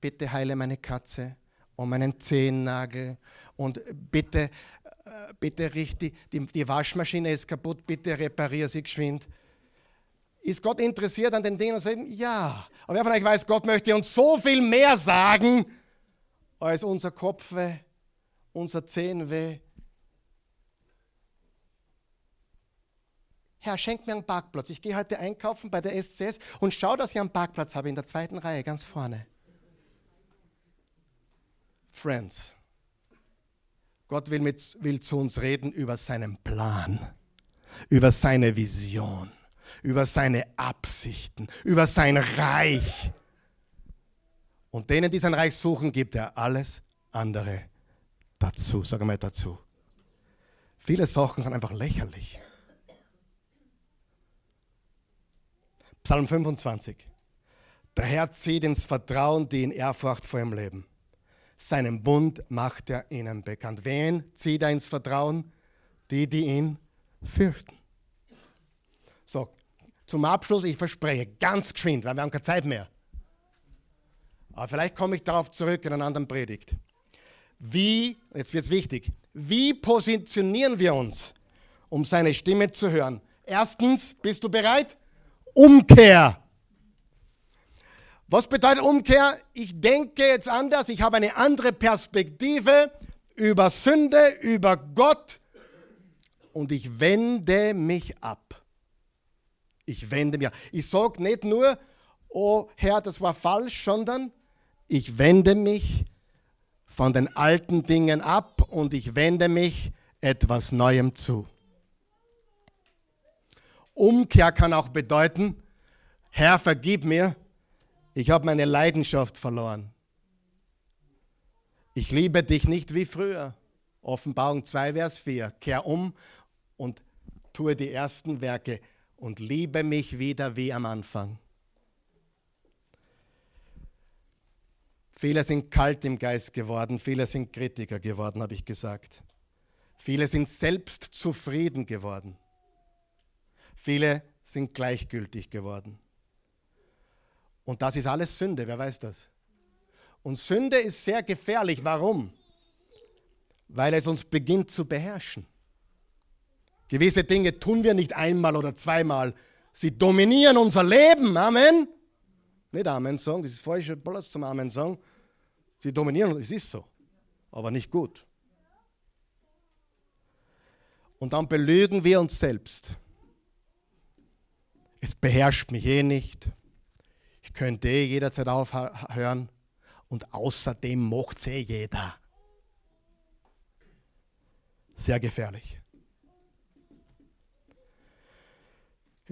bitte heile meine Katze und meinen Zehennagel und bitte, äh, bitte richtig, die, die Waschmaschine ist kaputt, bitte repariere sie geschwind. Ist Gott interessiert an den Dingen und sagt, ja. Aber wer von euch weiß, Gott möchte uns so viel mehr sagen, als unser Kopfweh, unser Zehenweh. Herr, schenk mir einen Parkplatz. Ich gehe heute einkaufen bei der SCS und schau, dass ich einen Parkplatz habe in der zweiten Reihe, ganz vorne. Friends, Gott will, mit, will zu uns reden über seinen Plan, über seine Vision, über seine Absichten, über sein Reich. Und denen, die sein Reich suchen, gibt er alles andere dazu. Sag mal dazu. Viele Sachen sind einfach lächerlich. Psalm 25. Der Herr zieht ins Vertrauen, die in Ehrfurcht vor ihm leben. Seinen Bund macht er ihnen bekannt. Wen zieht er ins Vertrauen? Die, die ihn fürchten. So, zum Abschluss, ich verspreche, ganz geschwind, weil wir haben keine Zeit mehr. Aber vielleicht komme ich darauf zurück in einer anderen Predigt. Wie, jetzt wird es wichtig, wie positionieren wir uns, um seine Stimme zu hören? Erstens, bist du bereit? Umkehr. Was bedeutet Umkehr? Ich denke jetzt anders, ich habe eine andere Perspektive über Sünde, über Gott und ich wende mich ab. Ich wende mich. Ich sage nicht nur, oh Herr, das war falsch, sondern ich wende mich von den alten Dingen ab und ich wende mich etwas Neuem zu. Umkehr kann auch bedeuten, Herr, vergib mir, ich habe meine Leidenschaft verloren. Ich liebe dich nicht wie früher. Offenbarung 2, Vers 4. Kehr um und tue die ersten Werke und liebe mich wieder wie am Anfang. Viele sind kalt im Geist geworden, viele sind Kritiker geworden, habe ich gesagt. Viele sind selbst zufrieden geworden. Viele sind gleichgültig geworden. Und das ist alles Sünde, wer weiß das? Und Sünde ist sehr gefährlich. Warum? Weil es uns beginnt zu beherrschen. Gewisse Dinge tun wir nicht einmal oder zweimal. Sie dominieren unser Leben. Amen. Nicht Amen sagen, das ist falscher Platz zum Amen sagen. Sie dominieren, es ist so, aber nicht gut. Und dann belügen wir uns selbst. Es beherrscht mich eh nicht. Ich könnte eh jederzeit aufhören. Und außerdem macht es eh jeder. Sehr gefährlich.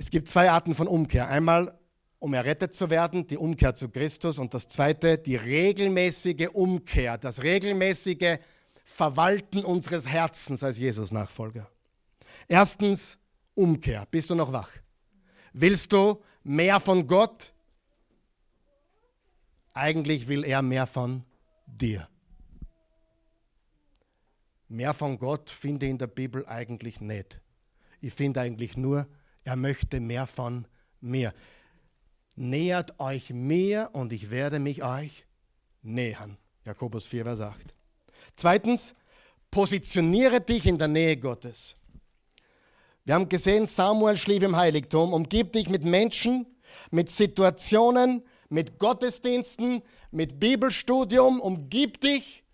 Es gibt zwei Arten von Umkehr. Einmal, um errettet zu werden, die Umkehr zu Christus. Und das zweite, die regelmäßige Umkehr, das regelmäßige Verwalten unseres Herzens als Jesus-Nachfolger. Erstens, Umkehr. Bist du noch wach? Willst du mehr von Gott? Eigentlich will er mehr von dir. Mehr von Gott finde ich in der Bibel eigentlich nicht. Ich finde eigentlich nur, er möchte mehr von mir. Nähert euch mir und ich werde mich euch nähern. Jakobus 4, Vers 8. Zweitens, positioniere dich in der Nähe Gottes. Wir haben gesehen, Samuel schlief im Heiligtum. Umgib dich mit Menschen, mit Situationen, mit Gottesdiensten, mit Bibelstudium. Umgib dich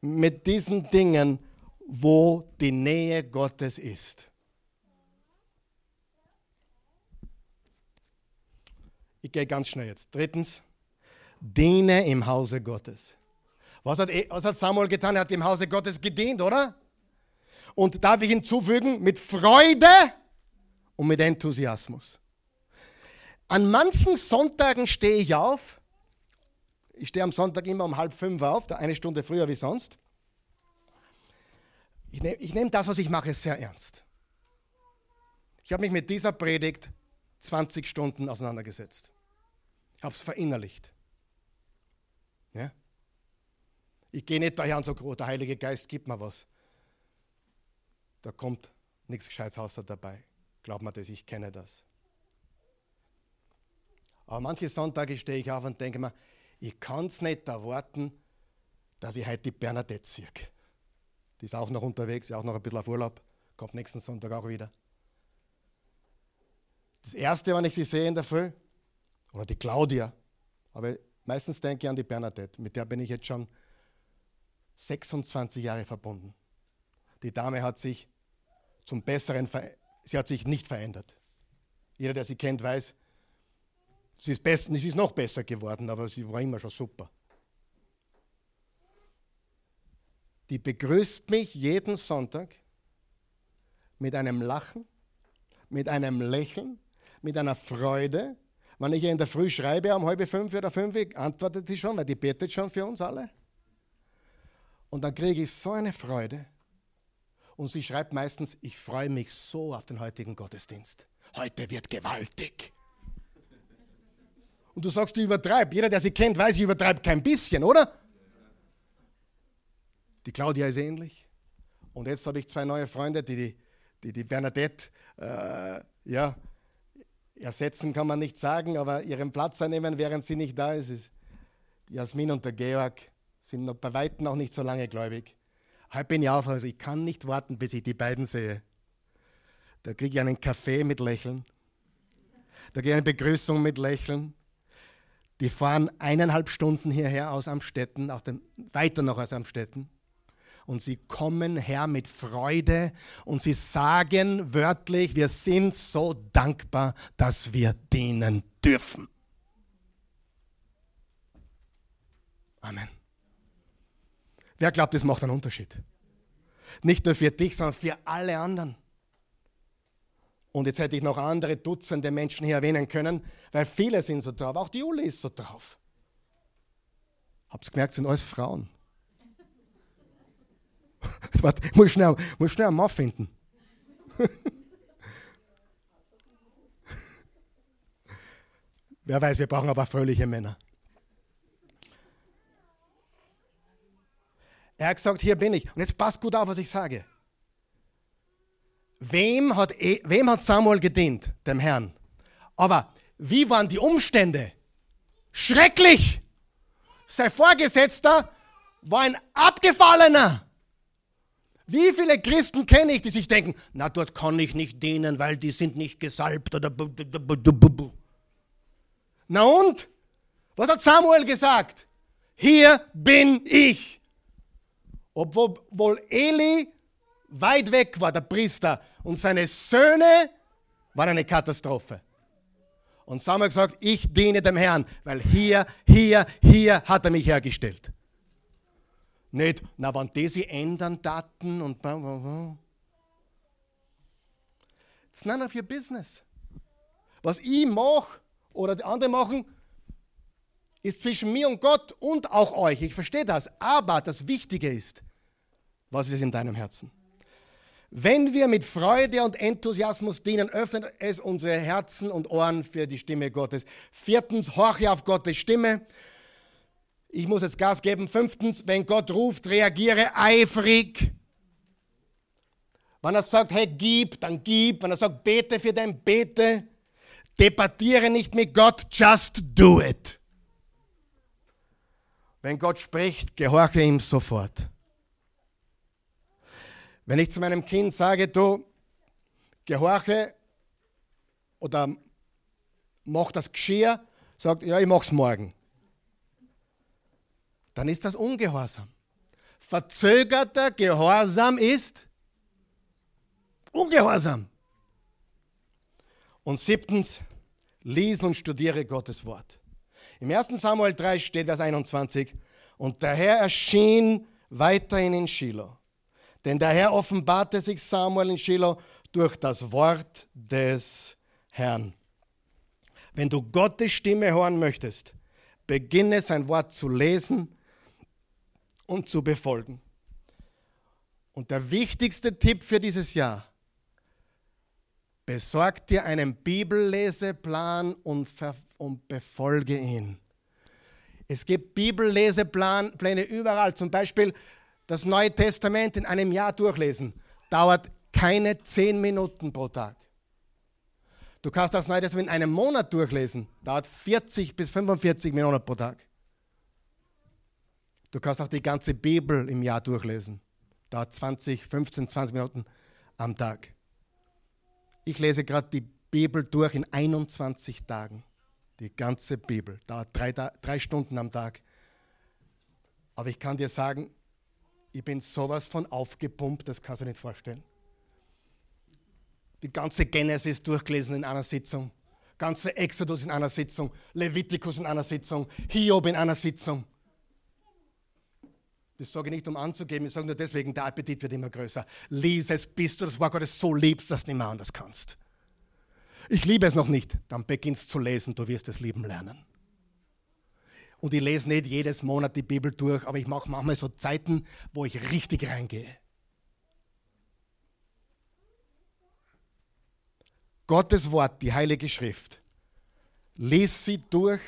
mit diesen Dingen, wo die Nähe Gottes ist. Ich gehe ganz schnell jetzt. Drittens, diene im Hause Gottes. Was hat, was hat Samuel getan? Er hat im Hause Gottes gedient, oder? Und darf ich hinzufügen, mit Freude und mit Enthusiasmus. An manchen Sonntagen stehe ich auf, Ich stehe am Sonntag immer um halb fünf auf, eine Stunde früher wie sonst. Ich nehme nehm das, was ich mache, sehr ernst. Ich habe mich mit dieser Predigt 20 Stunden auseinandergesetzt. Ich habe es verinnerlicht. Ja? Ich gehe nicht daher und sage, der Heilige Geist gibt mir was. Da kommt nichts Gescheites außer dabei. Glaub mir das, ich kenne das. Aber manche Sonntage stehe ich auf und denke mir, ich kann es nicht erwarten, dass ich heute die Bernadette sehe. Die ist auch noch unterwegs, auch noch ein bisschen auf Urlaub, kommt nächsten Sonntag auch wieder. Das erste, wenn ich sie sehe in der Früh, oder die Claudia, aber meistens denke ich an die Bernadette, mit der bin ich jetzt schon 26 Jahre verbunden. Die Dame hat sich zum Besseren, sie hat sich nicht verändert. Jeder, der sie kennt, weiß, sie ist, besser, sie ist noch besser geworden, aber sie war immer schon super. die begrüßt mich jeden Sonntag mit einem Lachen, mit einem Lächeln, mit einer Freude. Wenn ich ihr in der Früh schreibe, um halb fünf oder fünf, antwortet sie schon, weil die betet schon für uns alle. Und dann kriege ich so eine Freude. Und sie schreibt meistens, ich freue mich so auf den heutigen Gottesdienst. Heute wird gewaltig. Und du sagst, ich übertreibe. Jeder, der sie kennt, weiß, ich übertreibe kein bisschen, oder? Die Claudia ist ähnlich. Und jetzt habe ich zwei neue Freunde, die die, die Bernadette äh, ja, ersetzen kann man nicht sagen, aber ihren Platz einnehmen, während sie nicht da ist. ist Jasmin und der Georg sind noch bei weitem noch nicht so lange gläubig. Heute bin ich auf, also ich kann nicht warten, bis ich die beiden sehe. Da kriege ich einen Kaffee mit Lächeln. Da gehe ich eine Begrüßung mit Lächeln. Die fahren eineinhalb Stunden hierher aus Amstetten, dem, weiter noch aus Amstetten und sie kommen her mit Freude und sie sagen wörtlich, wir sind so dankbar, dass wir dienen dürfen. Amen. Wer glaubt, das macht einen Unterschied? Nicht nur für dich, sondern für alle anderen. Und jetzt hätte ich noch andere Dutzende Menschen hier erwähnen können, weil viele sind so drauf. Auch die Uli ist so drauf. Hab's gemerkt, sind alles Frauen. Warte, ich muss schnell, muss schnell einen Mann finden. Wer weiß, wir brauchen aber fröhliche Männer. Er hat gesagt, hier bin ich. Und jetzt passt gut auf, was ich sage. Wem hat, e, wem hat Samuel gedient? Dem Herrn. Aber wie waren die Umstände? Schrecklich! Sein Vorgesetzter war ein Abgefallener. Wie viele Christen kenne ich, die sich denken, na dort kann ich nicht dienen, weil die sind nicht gesalbt oder Na und? Was hat Samuel gesagt? Hier bin ich. Obwohl Eli weit weg war, der Priester, und seine Söhne waren eine Katastrophe. Und Samuel gesagt, ich diene dem Herrn, weil hier, hier, hier hat er mich hergestellt. Nicht, na, wenn die sich ändern, Daten und. It's none of your business. Was ich mache oder die anderen machen, ist zwischen mir und Gott und auch euch. Ich verstehe das. Aber das Wichtige ist, was ist in deinem Herzen? Wenn wir mit Freude und Enthusiasmus dienen, öffnet es unsere Herzen und Ohren für die Stimme Gottes. Viertens, horche auf Gottes Stimme ich muss jetzt Gas geben. Fünftens, wenn Gott ruft, reagiere eifrig. Wenn er sagt, hey, gib, dann gib. Wenn er sagt, bete für dein Bete. Debattiere nicht mit Gott, just do it. Wenn Gott spricht, gehorche ihm sofort. Wenn ich zu meinem Kind sage, du, gehorche oder mach das Geschirr, sagt, ja, ich mach's morgen dann ist das Ungehorsam. Verzögerter Gehorsam ist Ungehorsam. Und siebtens, lies und studiere Gottes Wort. Im 1. Samuel 3 steht Vers 21, und der Herr erschien weiterhin in Shiloh. Denn der Herr offenbarte sich Samuel in Shiloh durch das Wort des Herrn. Wenn du Gottes Stimme hören möchtest, beginne sein Wort zu lesen und zu befolgen. Und der wichtigste Tipp für dieses Jahr, besorg dir einen Bibelleseplan und, und befolge ihn. Es gibt Bibellesepläne überall, zum Beispiel das Neue Testament in einem Jahr durchlesen. Dauert keine zehn Minuten pro Tag. Du kannst das Neue Testament in einem Monat durchlesen. Dauert 40 bis 45 Minuten pro Tag. Du kannst auch die ganze Bibel im Jahr durchlesen. Dauert 20, 15, 20 Minuten am Tag. Ich lese gerade die Bibel durch in 21 Tagen. Die ganze Bibel. Dauert drei, drei Stunden am Tag. Aber ich kann dir sagen, ich bin sowas von aufgepumpt, das kannst du nicht vorstellen. Die ganze Genesis durchgelesen in einer Sitzung. Ganze Exodus in einer Sitzung. Levitikus in einer Sitzung. Hiob in einer Sitzung. Das sage ich nicht, um anzugeben, ich sage nur deswegen, der Appetit wird immer größer. Lies es, bis du das Wort Gottes so liebst, dass du nicht mehr anders kannst. Ich liebe es noch nicht, dann beginnst zu lesen, du wirst es lieben lernen. Und ich lese nicht jedes Monat die Bibel durch, aber ich mache manchmal so Zeiten, wo ich richtig reingehe. Gottes Wort, die Heilige Schrift, lies sie durch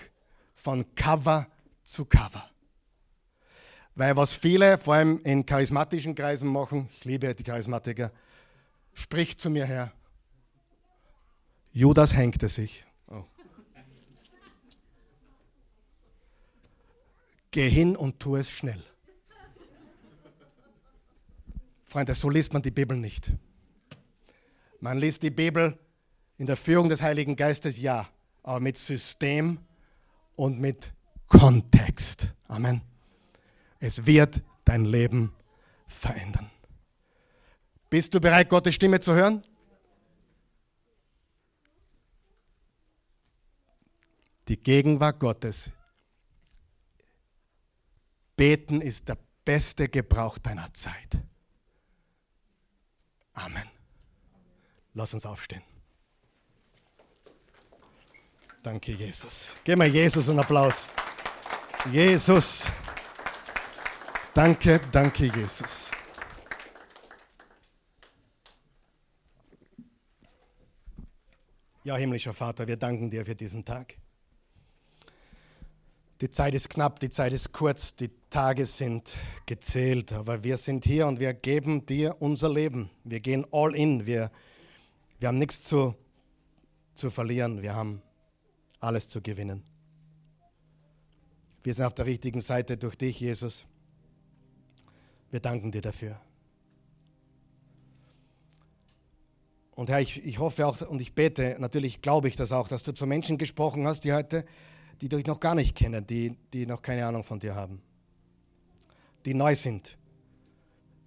von Cover zu Cover. Weil was viele, vor allem in charismatischen Kreisen machen, ich liebe die Charismatiker, spricht zu mir her. Judas hängte sich. Oh. Geh hin und tu es schnell. Freunde, so liest man die Bibel nicht. Man liest die Bibel in der Führung des Heiligen Geistes, ja, aber mit System und mit Kontext. Amen. Es wird dein Leben verändern. Bist du bereit, Gottes Stimme zu hören? Die Gegenwart Gottes. Beten ist der beste Gebrauch deiner Zeit. Amen. Lass uns aufstehen. Danke, Jesus. Gib mal Jesus einen Applaus. Jesus. Danke, danke, Jesus. Ja, himmlischer Vater, wir danken dir für diesen Tag. Die Zeit ist knapp, die Zeit ist kurz, die Tage sind gezählt, aber wir sind hier und wir geben dir unser Leben. Wir gehen all in, wir, wir haben nichts zu, zu verlieren, wir haben alles zu gewinnen. Wir sind auf der richtigen Seite durch dich, Jesus. Wir danken dir dafür. Und Herr, ich, ich hoffe auch und ich bete, natürlich glaube ich das auch, dass du zu Menschen gesprochen hast, die heute, die dich noch gar nicht kennen, die, die noch keine Ahnung von dir haben, die neu sind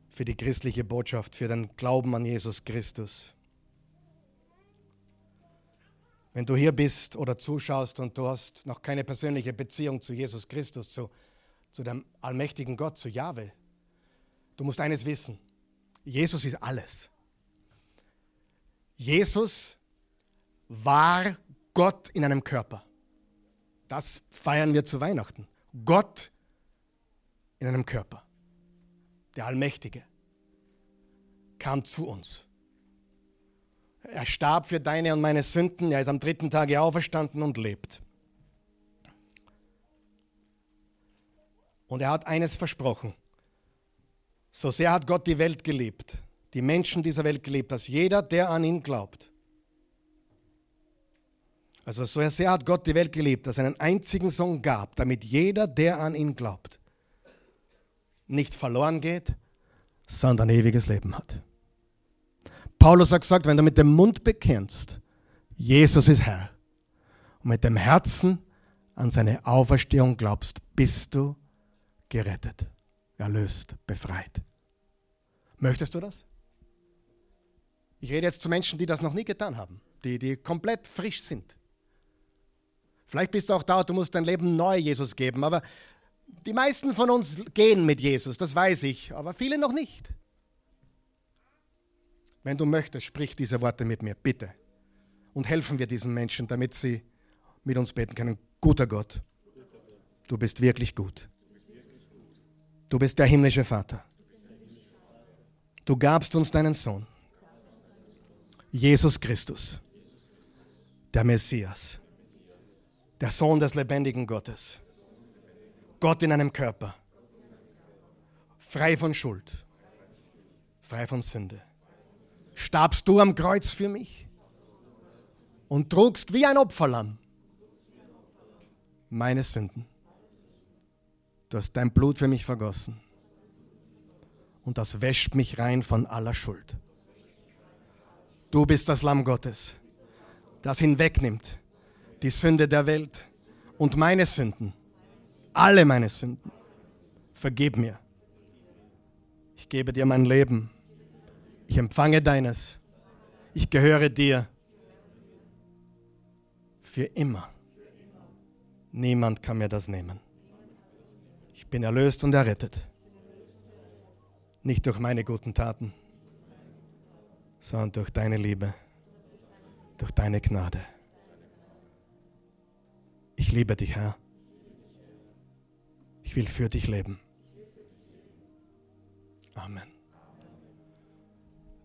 für die christliche Botschaft, für den Glauben an Jesus Christus. Wenn du hier bist oder zuschaust und du hast noch keine persönliche Beziehung zu Jesus Christus, zu, zu dem allmächtigen Gott, zu Jahwe, du musst eines wissen. Jesus ist alles. Jesus war Gott in einem Körper. Das feiern wir zu Weihnachten. Gott in einem Körper. Der Allmächtige kam zu uns. Er starb für deine und meine Sünden. Er ist am dritten Tage auferstanden und lebt. Und er hat eines versprochen. So sehr hat Gott die Welt geliebt, die Menschen dieser Welt geliebt, dass jeder, der an ihn glaubt, also so sehr hat Gott die Welt geliebt, dass er einen einzigen Sohn gab, damit jeder, der an ihn glaubt, nicht verloren geht, sondern ewiges Leben hat. Paulus hat gesagt, wenn du mit dem Mund bekennst, Jesus ist Herr, und mit dem Herzen an seine Auferstehung glaubst, bist du gerettet, erlöst, befreit. Möchtest du das? Ich rede jetzt zu Menschen, die das noch nie getan haben, die, die komplett frisch sind. Vielleicht bist du auch da, du musst dein Leben neu Jesus geben, aber die meisten von uns gehen mit Jesus, das weiß ich, aber viele noch nicht. Wenn du möchtest, sprich diese Worte mit mir, bitte. Und helfen wir diesen Menschen, damit sie mit uns beten können. Guter Gott, Du bist wirklich gut. Du bist der himmlische Vater. Du gabst uns deinen Sohn, Jesus Christus, der Messias, der Sohn des lebendigen Gottes, Gott in einem Körper, frei von Schuld, frei von Sünde. Starbst du am Kreuz für mich und trugst wie ein Opferlamm meine Sünden. Du hast dein Blut für mich vergossen. Und das wäscht mich rein von aller Schuld. Du bist das Lamm Gottes, das hinwegnimmt die Sünde der Welt und meine Sünden, alle meine Sünden. Vergib mir. Ich gebe dir mein Leben. Ich empfange deines. Ich gehöre dir für immer. Niemand kann mir das nehmen. Ich bin erlöst und errettet. Nicht durch meine guten Taten, sondern durch deine Liebe, durch deine Gnade. Ich liebe dich, Herr. Ich will für dich leben. Amen.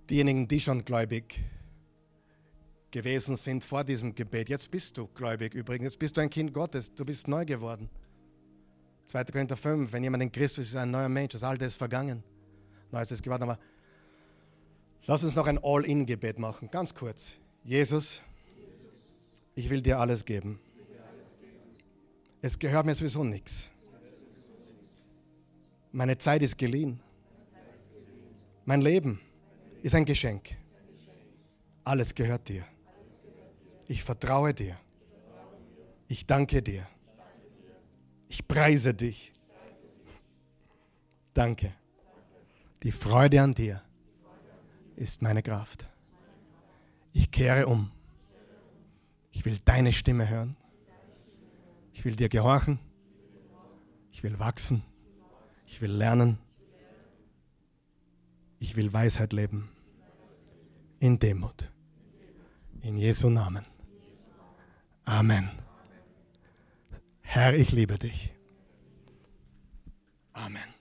Diejenigen, die schon gläubig gewesen sind vor diesem Gebet, jetzt bist du gläubig übrigens, jetzt bist du ein Kind Gottes, du bist neu geworden. 2. Korinther 5, wenn jemand in Christus ist, ein neuer Mensch, das Alte ist vergangen, Neues ist geworden. Aber lass uns noch ein All-In-Gebet machen, ganz kurz. Jesus, ich will dir alles geben. Es gehört mir sowieso nichts. Meine Zeit ist geliehen. Mein Leben ist ein Geschenk. Alles gehört dir. Ich vertraue dir. Ich danke dir. Ich preise dich. Danke. Die Freude an dir ist meine Kraft. Ich kehre um. Ich will deine Stimme hören. Ich will dir gehorchen. Ich will wachsen. Ich will lernen. Ich will Weisheit leben. In Demut. In Jesu Namen. Amen. Herr, ich liebe dich. Amen.